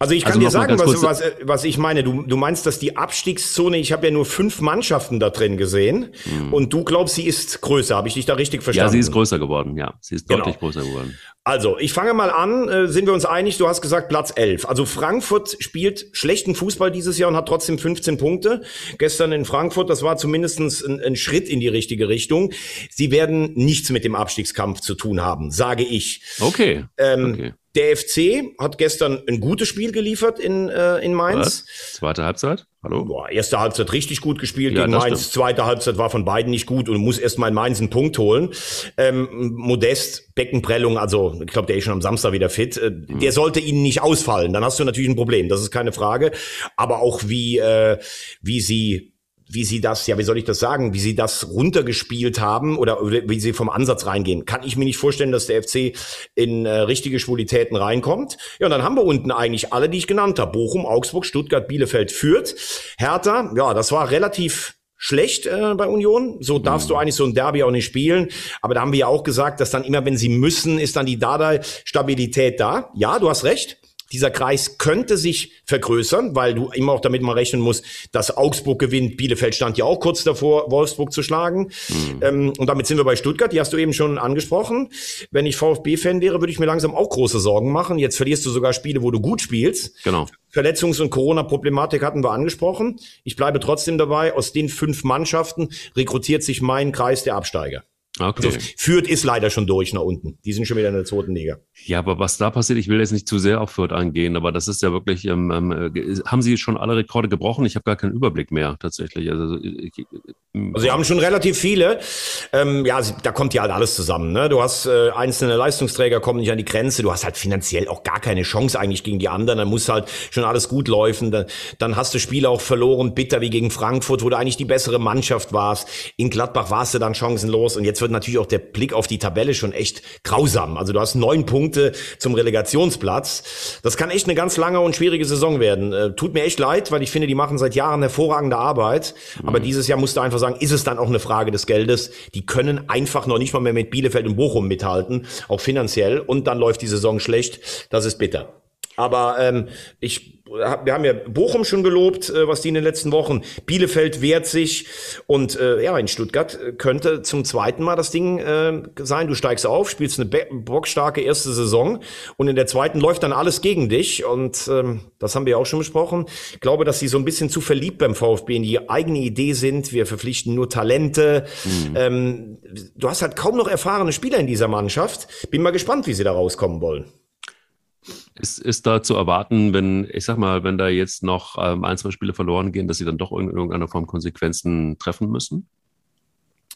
also ich kann also dir sagen, was, was, was ich meine. Du, du meinst, dass die Abstiegszone, ich habe ja nur fünf Mannschaften da drin gesehen hm. und du glaubst, sie ist größer. Habe ich dich da richtig verstanden? Ja, sie ist größer geworden, ja. Sie ist deutlich genau. größer geworden. Also, ich fange mal an. Äh, sind wir uns einig? Du hast gesagt Platz 11. Also Frankfurt spielt schlechten Fußball dieses Jahr und hat trotzdem 15 Punkte. Gestern in Frankfurt, das war zumindest ein, ein Schritt in die richtige Richtung. Sie werden nichts mit dem Abstiegskampf zu tun haben, sage ich. Okay. Ähm, okay. Der FC hat gestern ein gutes Spiel geliefert in, äh, in Mainz. Was? Zweite Halbzeit? Hallo? Boah, erste Halbzeit richtig gut gespielt ja, gegen Mainz. Stimmt. Zweite Halbzeit war von beiden nicht gut und muss erst mal in Mainz einen Punkt holen. Ähm, Modest, Beckenprellung, also ich glaube, der ist schon am Samstag wieder fit. Äh, mhm. Der sollte ihnen nicht ausfallen. Dann hast du natürlich ein Problem, das ist keine Frage. Aber auch wie, äh, wie sie wie sie das, ja, wie soll ich das sagen, wie sie das runtergespielt haben oder, wie sie vom Ansatz reingehen, kann ich mir nicht vorstellen, dass der FC in äh, richtige Schwulitäten reinkommt. Ja, und dann haben wir unten eigentlich alle, die ich genannt habe. Bochum, Augsburg, Stuttgart, Bielefeld, Fürth. Hertha, ja, das war relativ schlecht äh, bei Union. So darfst mhm. du eigentlich so ein Derby auch nicht spielen. Aber da haben wir ja auch gesagt, dass dann immer, wenn sie müssen, ist dann die Dada-Stabilität da. Ja, du hast recht. Dieser Kreis könnte sich vergrößern, weil du immer auch damit mal rechnen musst, dass Augsburg gewinnt. Bielefeld stand ja auch kurz davor, Wolfsburg zu schlagen. Mhm. Ähm, und damit sind wir bei Stuttgart. Die hast du eben schon angesprochen. Wenn ich VfB-Fan wäre, würde ich mir langsam auch große Sorgen machen. Jetzt verlierst du sogar Spiele, wo du gut spielst. Genau. Verletzungs- und Corona-Problematik hatten wir angesprochen. Ich bleibe trotzdem dabei. Aus den fünf Mannschaften rekrutiert sich mein Kreis der Absteiger. Okay. Also Fürth ist leider schon durch nach unten. Die sind schon wieder in der zweiten Liga. Ja, aber was da passiert, ich will jetzt nicht zu sehr auf Fürth angehen, aber das ist ja wirklich, ähm, ähm äh, haben sie schon alle Rekorde gebrochen? Ich habe gar keinen Überblick mehr tatsächlich. Also, ich, also sie haben schon relativ viele. Ähm, ja, da kommt ja halt alles zusammen. Ne? Du hast äh, einzelne Leistungsträger kommen nicht an die Grenze. Du hast halt finanziell auch gar keine Chance eigentlich gegen die anderen. Dann muss halt schon alles gut laufen. Dann, dann hast du Spiele auch verloren, bitter wie gegen Frankfurt, wo du eigentlich die bessere Mannschaft warst. In Gladbach warst du dann chancenlos und jetzt jetzt wird natürlich auch der Blick auf die Tabelle schon echt grausam. Also du hast neun Punkte zum Relegationsplatz. Das kann echt eine ganz lange und schwierige Saison werden. Äh, tut mir echt leid, weil ich finde, die machen seit Jahren hervorragende Arbeit. Mhm. Aber dieses Jahr musst du einfach sagen, ist es dann auch eine Frage des Geldes. Die können einfach noch nicht mal mehr mit Bielefeld und Bochum mithalten, auch finanziell. Und dann läuft die Saison schlecht. Das ist bitter. Aber ähm, ich wir haben ja Bochum schon gelobt, äh, was die in den letzten Wochen. Bielefeld wehrt sich und äh, ja, in Stuttgart könnte zum zweiten Mal das Ding äh, sein. Du steigst auf, spielst eine bockstarke erste Saison und in der zweiten läuft dann alles gegen dich und ähm, das haben wir auch schon besprochen. Ich glaube, dass sie so ein bisschen zu verliebt beim VfB in die eigene Idee sind. Wir verpflichten nur Talente. Mhm. Ähm, du hast halt kaum noch erfahrene Spieler in dieser Mannschaft. Bin mal gespannt, wie sie da rauskommen wollen. Ist, ist da zu erwarten, wenn, ich sag mal, wenn da jetzt noch ähm, ein, zwei Spiele verloren gehen, dass sie dann doch in irgendeiner Form Konsequenzen treffen müssen?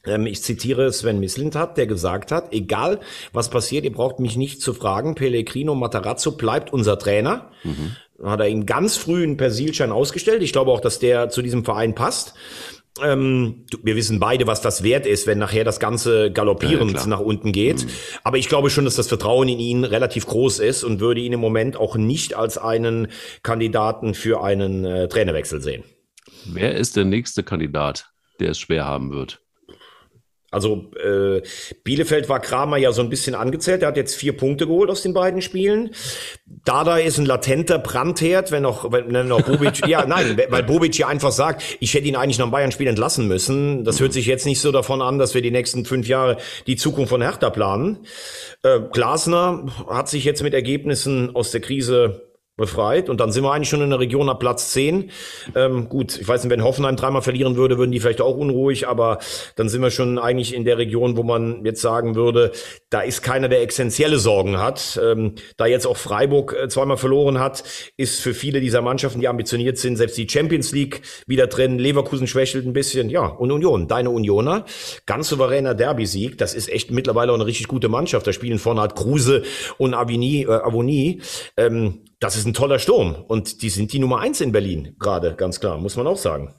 Ähm, ich zitiere Sven Mislintat, der gesagt hat, egal was passiert, ihr braucht mich nicht zu fragen, Pellegrino Matarazzo bleibt unser Trainer. Mhm. Hat er ihm ganz früh einen Persilschein ausgestellt. Ich glaube auch, dass der zu diesem Verein passt. Ähm, wir wissen beide, was das wert ist, wenn nachher das Ganze galoppierend ja, nach unten geht. Mhm. Aber ich glaube schon, dass das Vertrauen in ihn relativ groß ist und würde ihn im Moment auch nicht als einen Kandidaten für einen äh, Trainerwechsel sehen. Wer ist der nächste Kandidat, der es schwer haben wird? Also äh, Bielefeld war Kramer ja so ein bisschen angezählt. Er hat jetzt vier Punkte geholt aus den beiden Spielen. Dada ist ein latenter Brandherd, wenn auch, wenn, wenn auch Bobic, ja, nein, weil Bobic ja einfach sagt, ich hätte ihn eigentlich noch ein Bayern-Spiel entlassen müssen. Das hört sich jetzt nicht so davon an, dass wir die nächsten fünf Jahre die Zukunft von Hertha planen. Äh, Glasner hat sich jetzt mit Ergebnissen aus der Krise befreit. Und dann sind wir eigentlich schon in der Region ab Platz 10. Ähm, gut, ich weiß nicht, wenn Hoffenheim dreimal verlieren würde, würden die vielleicht auch unruhig, aber dann sind wir schon eigentlich in der Region, wo man jetzt sagen würde, da ist keiner, der essentielle Sorgen hat. Ähm, da jetzt auch Freiburg äh, zweimal verloren hat, ist für viele dieser Mannschaften, die ambitioniert sind, selbst die Champions League wieder drin. Leverkusen schwächelt ein bisschen. Ja, und Union, deine Unioner. Ganz souveräner Derby-Sieg. Das ist echt mittlerweile auch eine richtig gute Mannschaft. Da spielen vorne halt Kruse und Avini, äh, Avoni. Ähm, das ist ein toller Sturm. Und die sind die Nummer eins in Berlin gerade, ganz klar, muss man auch sagen.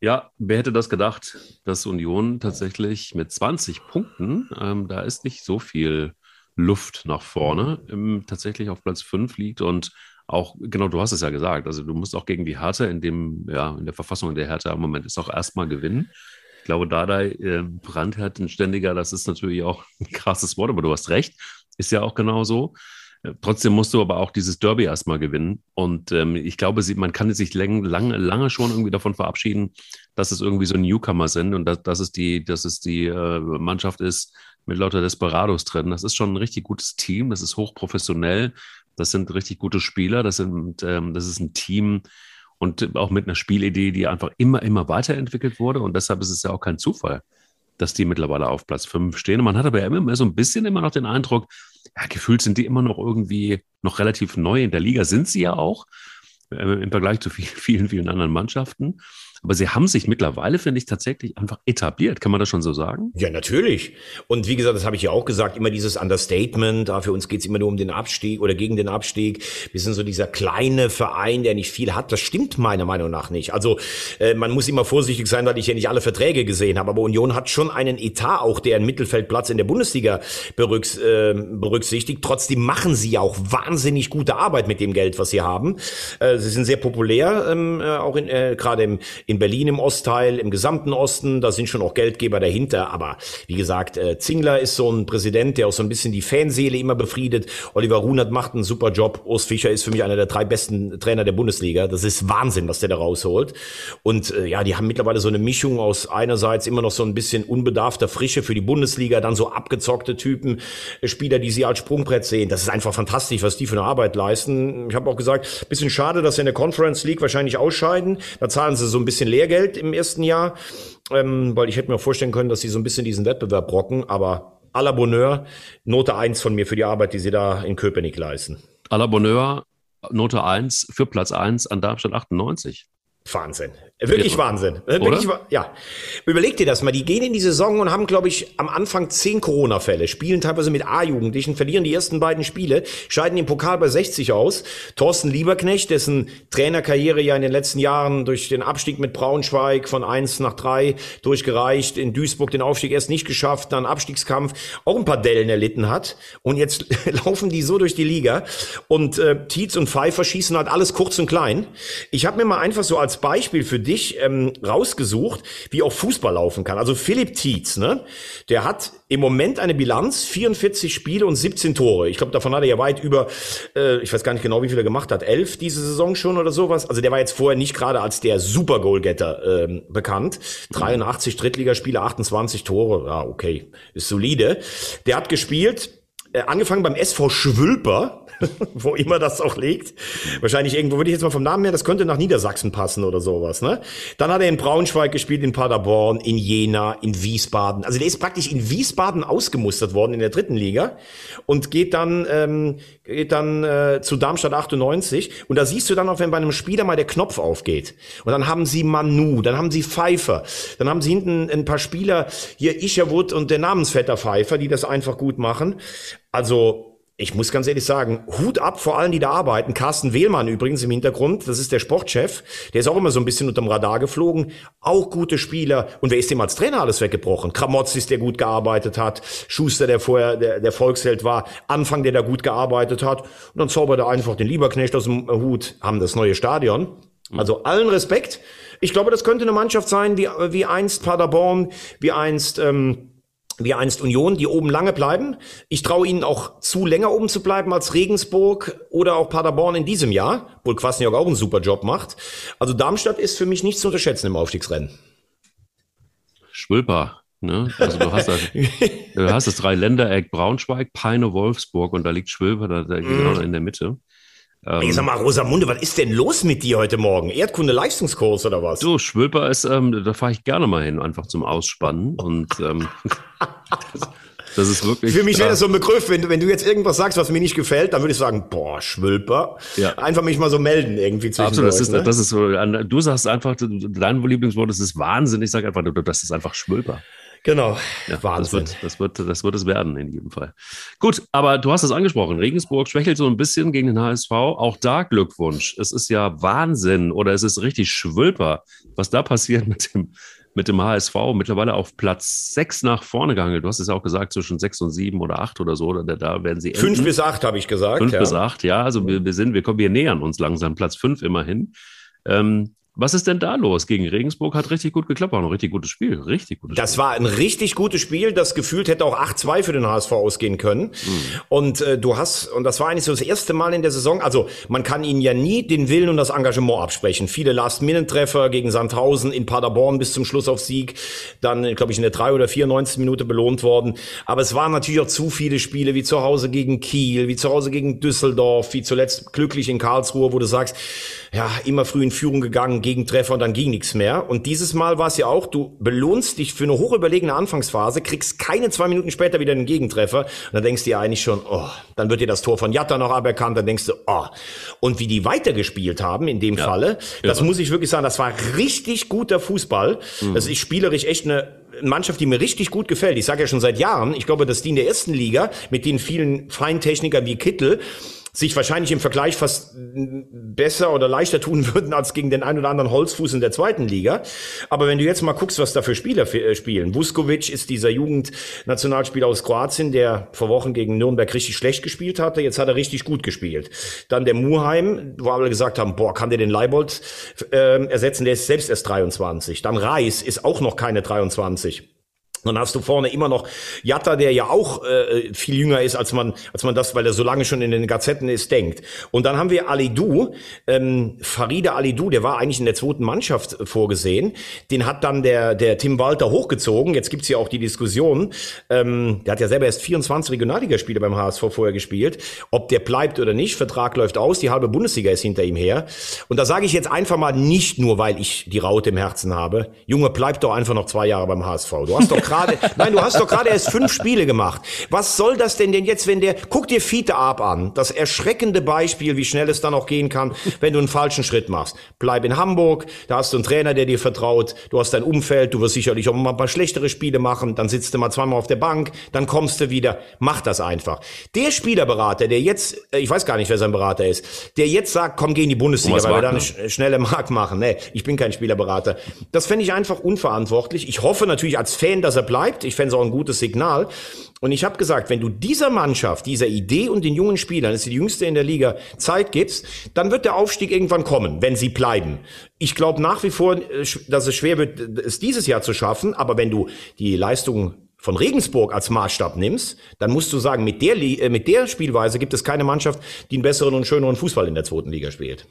Ja, wer hätte das gedacht, dass Union tatsächlich mit 20 Punkten, ähm, da ist nicht so viel Luft nach vorne, ähm, tatsächlich auf Platz 5 liegt und auch, genau, du hast es ja gesagt, also du musst auch gegen die Härte in dem, ja, in der Verfassung der Härte im Moment ist auch erstmal gewinnen. Ich glaube, Dada, äh, ein ständiger, das ist natürlich auch ein krasses Wort, aber du hast recht, ist ja auch genau so. Äh, trotzdem musst du aber auch dieses Derby erstmal gewinnen. Und ähm, ich glaube, sie, man kann sich lang, lange, lange schon irgendwie davon verabschieden, dass es irgendwie so Newcomer sind und dass, dass es die, dass es die äh, Mannschaft ist mit lauter Desperados drin. Das ist schon ein richtig gutes Team, das ist hochprofessionell, das sind richtig gute Spieler, das, sind, ähm, das ist ein Team und auch mit einer Spielidee, die einfach immer, immer weiterentwickelt wurde. Und deshalb ist es ja auch kein Zufall, dass die mittlerweile auf Platz 5 stehen. Man hat aber immer so ein bisschen immer noch den Eindruck, ja, gefühlt sind die immer noch irgendwie noch relativ neu in der Liga, sind sie ja auch äh, im Vergleich zu vielen, vielen anderen Mannschaften. Aber sie haben sich mittlerweile, finde ich, tatsächlich einfach etabliert. Kann man das schon so sagen? Ja, natürlich. Und wie gesagt, das habe ich ja auch gesagt, immer dieses Understatement. Ah, für uns geht's immer nur um den Abstieg oder gegen den Abstieg. Wir sind so dieser kleine Verein, der nicht viel hat. Das stimmt meiner Meinung nach nicht. Also äh, man muss immer vorsichtig sein, weil ich ja nicht alle Verträge gesehen habe. Aber Union hat schon einen Etat auch, der einen Mittelfeldplatz in der Bundesliga berücks äh, berücksichtigt. Trotzdem machen sie ja auch wahnsinnig gute Arbeit mit dem Geld, was sie haben. Äh, sie sind sehr populär, ähm, äh, auch in, äh, gerade im in Berlin im Ostteil, im gesamten Osten, da sind schon auch Geldgeber dahinter. Aber wie gesagt, äh, Zingler ist so ein Präsident, der auch so ein bisschen die Fanseele immer befriedet. Oliver Runert macht einen super Job. Urs Fischer ist für mich einer der drei besten Trainer der Bundesliga. Das ist Wahnsinn, was der da rausholt. Und äh, ja, die haben mittlerweile so eine Mischung aus einerseits immer noch so ein bisschen unbedarfter Frische für die Bundesliga, dann so abgezockte Typen, äh, Spieler, die sie als Sprungbrett sehen. Das ist einfach fantastisch, was die für eine Arbeit leisten. Ich habe auch gesagt, bisschen schade, dass sie in der Conference League wahrscheinlich ausscheiden. Da zahlen sie so ein bisschen bisschen Lehrgeld im ersten Jahr, ähm, weil ich hätte mir vorstellen können, dass sie so ein bisschen diesen Wettbewerb brocken, aber à la Bonheur, Note 1 von mir für die Arbeit, die sie da in Köpenick leisten. À la Bonheur, Note 1 für Platz 1 an Darmstadt 98. Wahnsinn. Wirklich ja. Wahnsinn. Wirklich, ja. Überleg dir das mal. Die gehen in die Saison und haben, glaube ich, am Anfang zehn Corona-Fälle, spielen teilweise mit A-Jugendlichen, verlieren die ersten beiden Spiele, scheiden den Pokal bei 60 aus. Thorsten Lieberknecht, dessen Trainerkarriere ja in den letzten Jahren durch den Abstieg mit Braunschweig von eins nach drei durchgereicht, in Duisburg den Aufstieg erst nicht geschafft, dann Abstiegskampf, auch ein paar Dellen erlitten hat. Und jetzt laufen die so durch die Liga. Und äh, Tietz und Pfeiffer schießen halt alles kurz und klein. Ich habe mir mal einfach so als Beispiel für dich ähm, rausgesucht, wie auch Fußball laufen kann. Also Philipp Tietz, ne? Der hat im Moment eine Bilanz, 44 Spiele und 17 Tore. Ich glaube, davon hat er ja weit über, äh, ich weiß gar nicht genau, wie viele er gemacht hat, elf diese Saison schon oder sowas. Also der war jetzt vorher nicht gerade als der Super Goalgetter ähm, bekannt. 83 Drittligaspiele, 28 Tore, ja okay, ist solide. Der hat gespielt, äh, angefangen beim SV Schwülper, wo immer das auch liegt. Wahrscheinlich irgendwo, würde ich jetzt mal vom Namen her, das könnte nach Niedersachsen passen oder sowas. Ne? Dann hat er in Braunschweig gespielt, in Paderborn, in Jena, in Wiesbaden. Also der ist praktisch in Wiesbaden ausgemustert worden in der dritten Liga und geht dann, ähm, geht dann äh, zu Darmstadt 98. Und da siehst du dann auch, wenn bei einem Spieler mal der Knopf aufgeht. Und dann haben sie Manu, dann haben sie Pfeiffer, dann haben sie hinten ein paar Spieler, hier Isherwood und der Namensvetter Pfeiffer, die das einfach gut machen. Also ich muss ganz ehrlich sagen, Hut ab vor allen, die da arbeiten. Carsten Wehlmann übrigens im Hintergrund, das ist der Sportchef. Der ist auch immer so ein bisschen unterm Radar geflogen. Auch gute Spieler. Und wer ist dem als Trainer alles weggebrochen? Kramotzis, der gut gearbeitet hat. Schuster, der vorher der, der Volksheld war. Anfang, der da gut gearbeitet hat. Und dann zaubert er einfach den Lieberknecht aus dem Hut, haben das neue Stadion. Also allen Respekt. Ich glaube, das könnte eine Mannschaft sein, wie, wie einst Paderborn, wie einst... Ähm, wie einst Union, die oben lange bleiben. Ich traue ihnen auch zu, länger oben zu bleiben als Regensburg oder auch Paderborn in diesem Jahr, obwohl Kwasniok auch einen super Job macht. Also Darmstadt ist für mich nicht zu unterschätzen im Aufstiegsrennen. Schwülper, ne? Also du hast das, du hast das Dreiländereck Braunschweig, Peine, Wolfsburg und da liegt Schwülper da, da genau in der Mitte. Ähm, ich sag mal, Rosamunde, was ist denn los mit dir heute Morgen? Erdkunde-Leistungskurs oder was? Du, Schwülper ist, ähm, da fahre ich gerne mal hin, einfach zum Ausspannen. Und ähm, das, das, ist wirklich. Für mich wäre das so ein Begriff, wenn, wenn du jetzt irgendwas sagst, was mir nicht gefällt, dann würde ich sagen, boah, Schwülper. Ja. Einfach mich mal so melden irgendwie zwischen Absolut, das ist, ne? das ist so, du sagst einfach, dein Lieblingswort ist Wahnsinn. Ich sage einfach, das ist einfach Schwülper. Genau. Ja, Wahnsinn. Das wird, das, wird, das wird es werden, in jedem Fall. Gut, aber du hast es angesprochen. Regensburg schwächelt so ein bisschen gegen den HSV. Auch da Glückwunsch. Es ist ja Wahnsinn oder es ist richtig Schwülper, was da passiert mit dem, mit dem HSV. Mittlerweile auf Platz 6 nach vorne gegangen. Du hast es ja auch gesagt, zwischen 6 und 7 oder 8 oder so. Oder da werden sie. 5 bis 8 habe ich gesagt. 5 ja. bis 8, ja. Also wir, wir sind, wir kommen, wir nähern uns langsam. Platz 5 immerhin. Ähm, was ist denn da los? Gegen Regensburg hat richtig gut geklappt, war ein richtig gutes Spiel, richtig gutes Das Spiel. war ein richtig gutes Spiel, das gefühlt hätte auch 8-2 für den HSV ausgehen können. Mhm. Und äh, du hast, und das war eigentlich so das erste Mal in der Saison, also man kann ihnen ja nie den Willen und das Engagement absprechen. Viele Last-Minute-Treffer gegen Sandhausen in Paderborn bis zum Schluss auf Sieg, dann, glaube ich, in der 3 oder 94. Minute belohnt worden. Aber es waren natürlich auch zu viele Spiele, wie zu Hause gegen Kiel, wie zu Hause gegen Düsseldorf, wie zuletzt glücklich in Karlsruhe, wo du sagst, ja, immer früh in Führung gegangen, Gegentreffer und dann ging nichts mehr. Und dieses Mal war es ja auch, du belohnst dich für eine hochüberlegene Anfangsphase, kriegst keine zwei Minuten später wieder einen Gegentreffer. Und dann denkst du dir eigentlich schon, oh, dann wird dir das Tor von Jatta noch aberkannt, dann denkst du, oh. Und wie die weitergespielt haben in dem ja. Falle, das ja. muss ich wirklich sagen, das war richtig guter Fußball. Mhm. Das ist spielerisch echt eine Mannschaft, die mir richtig gut gefällt. Ich sage ja schon seit Jahren, ich glaube, dass die in der ersten Liga mit den vielen Feintechnikern wie Kittel sich wahrscheinlich im Vergleich fast besser oder leichter tun würden als gegen den ein oder anderen Holzfuß in der zweiten Liga. Aber wenn du jetzt mal guckst, was da für Spieler äh, spielen. Vuskovic ist dieser Jugendnationalspieler aus Kroatien, der vor Wochen gegen Nürnberg richtig schlecht gespielt hatte. Jetzt hat er richtig gut gespielt. Dann der Muheim, wo alle gesagt haben, boah, kann der den Leibold äh, ersetzen? Der ist selbst erst 23. Dann Reis ist auch noch keine 23. Dann hast du vorne immer noch Jatta, der ja auch äh, viel jünger ist, als man, als man das, weil er so lange schon in den Gazetten ist, denkt. Und dann haben wir Alidou, ähm, Farida Alidou, der war eigentlich in der zweiten Mannschaft vorgesehen. Den hat dann der, der Tim Walter hochgezogen. Jetzt gibt's ja auch die Diskussion. Ähm, der hat ja selber erst 24 Regionalligaspiele beim HSV vorher gespielt. Ob der bleibt oder nicht, Vertrag läuft aus, die halbe Bundesliga ist hinter ihm her. Und da sage ich jetzt einfach mal nicht nur, weil ich die Raute im Herzen habe. Junge, bleib doch einfach noch zwei Jahre beim HSV. Du hast doch gerade, nein, du hast doch gerade erst fünf Spiele gemacht. Was soll das denn denn jetzt, wenn der, guck dir Fiete Ab an, das erschreckende Beispiel, wie schnell es dann auch gehen kann, wenn du einen falschen Schritt machst. Bleib in Hamburg, da hast du einen Trainer, der dir vertraut, du hast dein Umfeld, du wirst sicherlich auch mal ein paar schlechtere Spiele machen, dann sitzt du mal zweimal auf der Bank, dann kommst du wieder, mach das einfach. Der Spielerberater, der jetzt, äh, ich weiß gar nicht, wer sein Berater ist, der jetzt sagt, komm, geh in die Bundesliga, weil wir da eine schnelle Mark machen. Nee, ich bin kein Spielerberater. Das fände ich einfach unverantwortlich. Ich hoffe natürlich als Fan, dass er bleibt. Ich fände es auch ein gutes Signal. Und ich habe gesagt, wenn du dieser Mannschaft, dieser Idee und den jungen Spielern, das ist die jüngste in der Liga, Zeit gibst, dann wird der Aufstieg irgendwann kommen, wenn sie bleiben. Ich glaube nach wie vor, äh, dass es schwer wird, es dieses Jahr zu schaffen. Aber wenn du die Leistung von Regensburg als Maßstab nimmst, dann musst du sagen, mit der, äh, mit der Spielweise gibt es keine Mannschaft, die einen besseren und schöneren Fußball in der zweiten Liga spielt.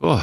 Oh,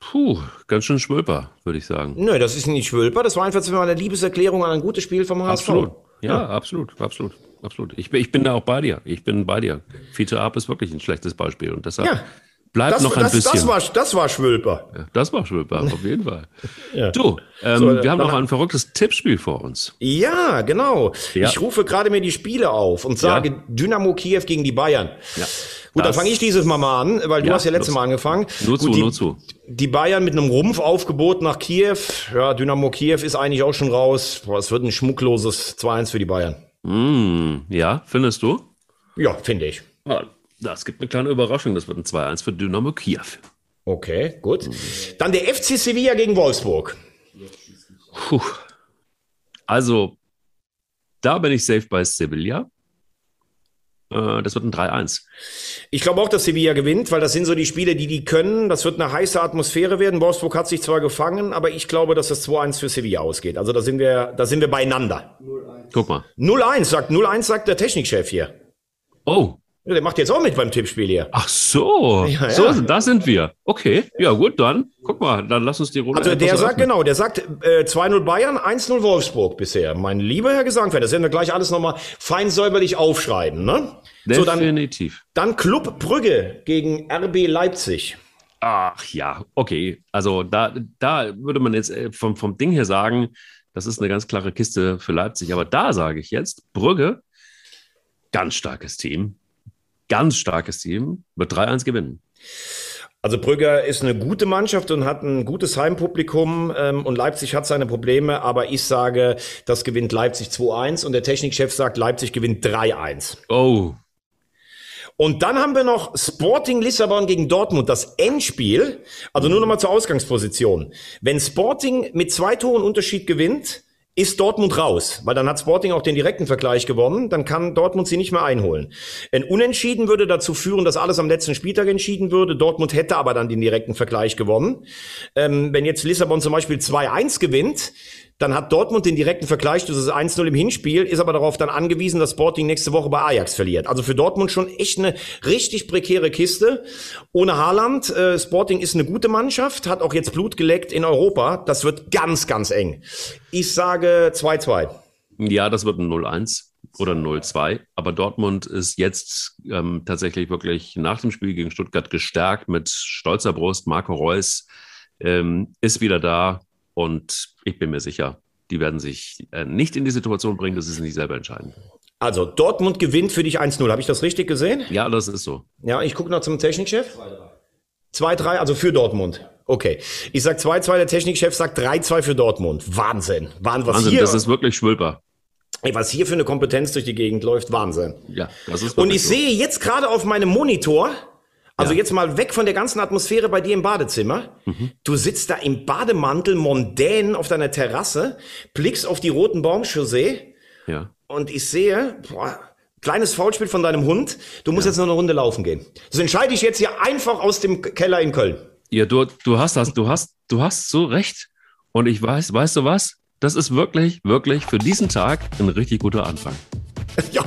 puh, ganz schön schwölper, würde ich sagen. Nö, das ist nicht schwölper, das war einfach eine Liebeserklärung an ein gutes Spiel vom HSV. Absolut. Ja, ja, absolut, absolut, absolut. Ich, ich bin da auch bei dir. Ich bin bei dir. Fiete Ab ist wirklich ein schlechtes Beispiel und deshalb ja. Bleibt das, noch ein das, bisschen. Das war, das war Schwölper. Ja, das war Schwölper, auf jeden Fall. ja. Du, ähm, so, wir haben noch ein verrücktes Tippspiel vor uns. Ja, genau. Ja. Ich rufe gerade mir die Spiele auf und sage Dynamo Kiew gegen die Bayern. Ja. Gut, dann fange ich dieses Mal mal an, weil du hast ja letztes Mal angefangen. Nur Gut, zu, die, nur zu. Die Bayern mit einem Rumpfaufgebot nach Kiew. Ja, Dynamo Kiew ist eigentlich auch schon raus. Boah, es wird ein schmuckloses 2-1 für die Bayern. Mm, ja, findest du? Ja, finde ich. Ja, das gibt eine kleine Überraschung. Das wird ein 2-1 für Dynamo Kiew. Okay, gut. Dann der FC Sevilla gegen Wolfsburg. Puh. Also, da bin ich safe bei Sevilla. Äh, das wird ein 3-1. Ich glaube auch, dass Sevilla gewinnt, weil das sind so die Spiele, die die können. Das wird eine heiße Atmosphäre werden. Wolfsburg hat sich zwar gefangen, aber ich glaube, dass das 2-1 für Sevilla ausgeht. Also da sind wir, da sind wir beieinander. 0-1. Guck mal. 0-1 sagt, 0-1 sagt der Technikchef hier. Oh, ja, der macht jetzt auch mit beim Tippspiel hier. Ach so, ja, ja. so, da sind wir. Okay, ja gut, dann guck mal, dann lass uns die Runde. Also der sagt genau, der sagt äh, 2-0 Bayern, 1-0 Wolfsburg bisher. Mein lieber Herr Gesangfan, das werden wir gleich alles nochmal fein säuberlich aufschreiben, ne? Definitiv. So, dann, dann Club Brügge gegen RB Leipzig. Ach ja, okay. Also da, da würde man jetzt äh, vom, vom Ding her sagen, das ist eine ganz klare Kiste für Leipzig. Aber da sage ich jetzt, Brügge, ganz starkes Team ganz starkes Team, wird 3-1 gewinnen. Also Brügger ist eine gute Mannschaft und hat ein gutes Heimpublikum ähm, und Leipzig hat seine Probleme, aber ich sage, das gewinnt Leipzig 2-1 und der Technikchef sagt, Leipzig gewinnt 3-1. Oh. Und dann haben wir noch Sporting Lissabon gegen Dortmund, das Endspiel. Also nur nochmal zur Ausgangsposition. Wenn Sporting mit zwei Toren Unterschied gewinnt, ist Dortmund raus, weil dann hat Sporting auch den direkten Vergleich gewonnen, dann kann Dortmund sie nicht mehr einholen. Ein Unentschieden würde dazu führen, dass alles am letzten Spieltag entschieden würde. Dortmund hätte aber dann den direkten Vergleich gewonnen. Ähm, wenn jetzt Lissabon zum Beispiel 2-1 gewinnt, dann hat Dortmund den direkten Vergleich, das ist 1-0 im Hinspiel, ist aber darauf dann angewiesen, dass Sporting nächste Woche bei Ajax verliert. Also für Dortmund schon echt eine richtig prekäre Kiste. Ohne Haaland, äh, Sporting ist eine gute Mannschaft, hat auch jetzt Blut geleckt in Europa. Das wird ganz, ganz eng. Ich sage 2-2. Ja, das wird ein 0-1 oder 0-2. Aber Dortmund ist jetzt ähm, tatsächlich wirklich nach dem Spiel gegen Stuttgart gestärkt mit stolzer Brust. Marco Reus ähm, ist wieder da und ich bin mir sicher, die werden sich äh, nicht in die Situation bringen, dass sie es nicht selber entscheiden. Also Dortmund gewinnt für dich 1-0. Habe ich das richtig gesehen? Ja, das ist so. Ja, ich gucke noch zum Technikchef. 2-3, also für Dortmund. Okay. Ich sag 2-2, der Technikchef sagt 3-2 für Dortmund. Wahnsinn. Wahnsinn, was Wahnsinn, hier, das ist wirklich schwülper. Ey, was hier für eine Kompetenz durch die Gegend läuft, Wahnsinn. Ja, das ist Und ich so. sehe jetzt gerade auf meinem Monitor, also ja. jetzt mal weg von der ganzen Atmosphäre bei dir im Badezimmer. Mhm. Du sitzt da im Bademantel mondän auf deiner Terrasse, blickst auf die roten Baumchaussee. Ja. Und ich sehe, boah, kleines Foulspiel von deinem Hund. Du musst ja. jetzt noch eine Runde laufen gehen. Das entscheide ich jetzt hier einfach aus dem Keller in Köln. Ja, du, du hast das, du hast, du hast so recht. Und ich weiß, weißt du was? Das ist wirklich, wirklich für diesen Tag ein richtig guter Anfang. ja.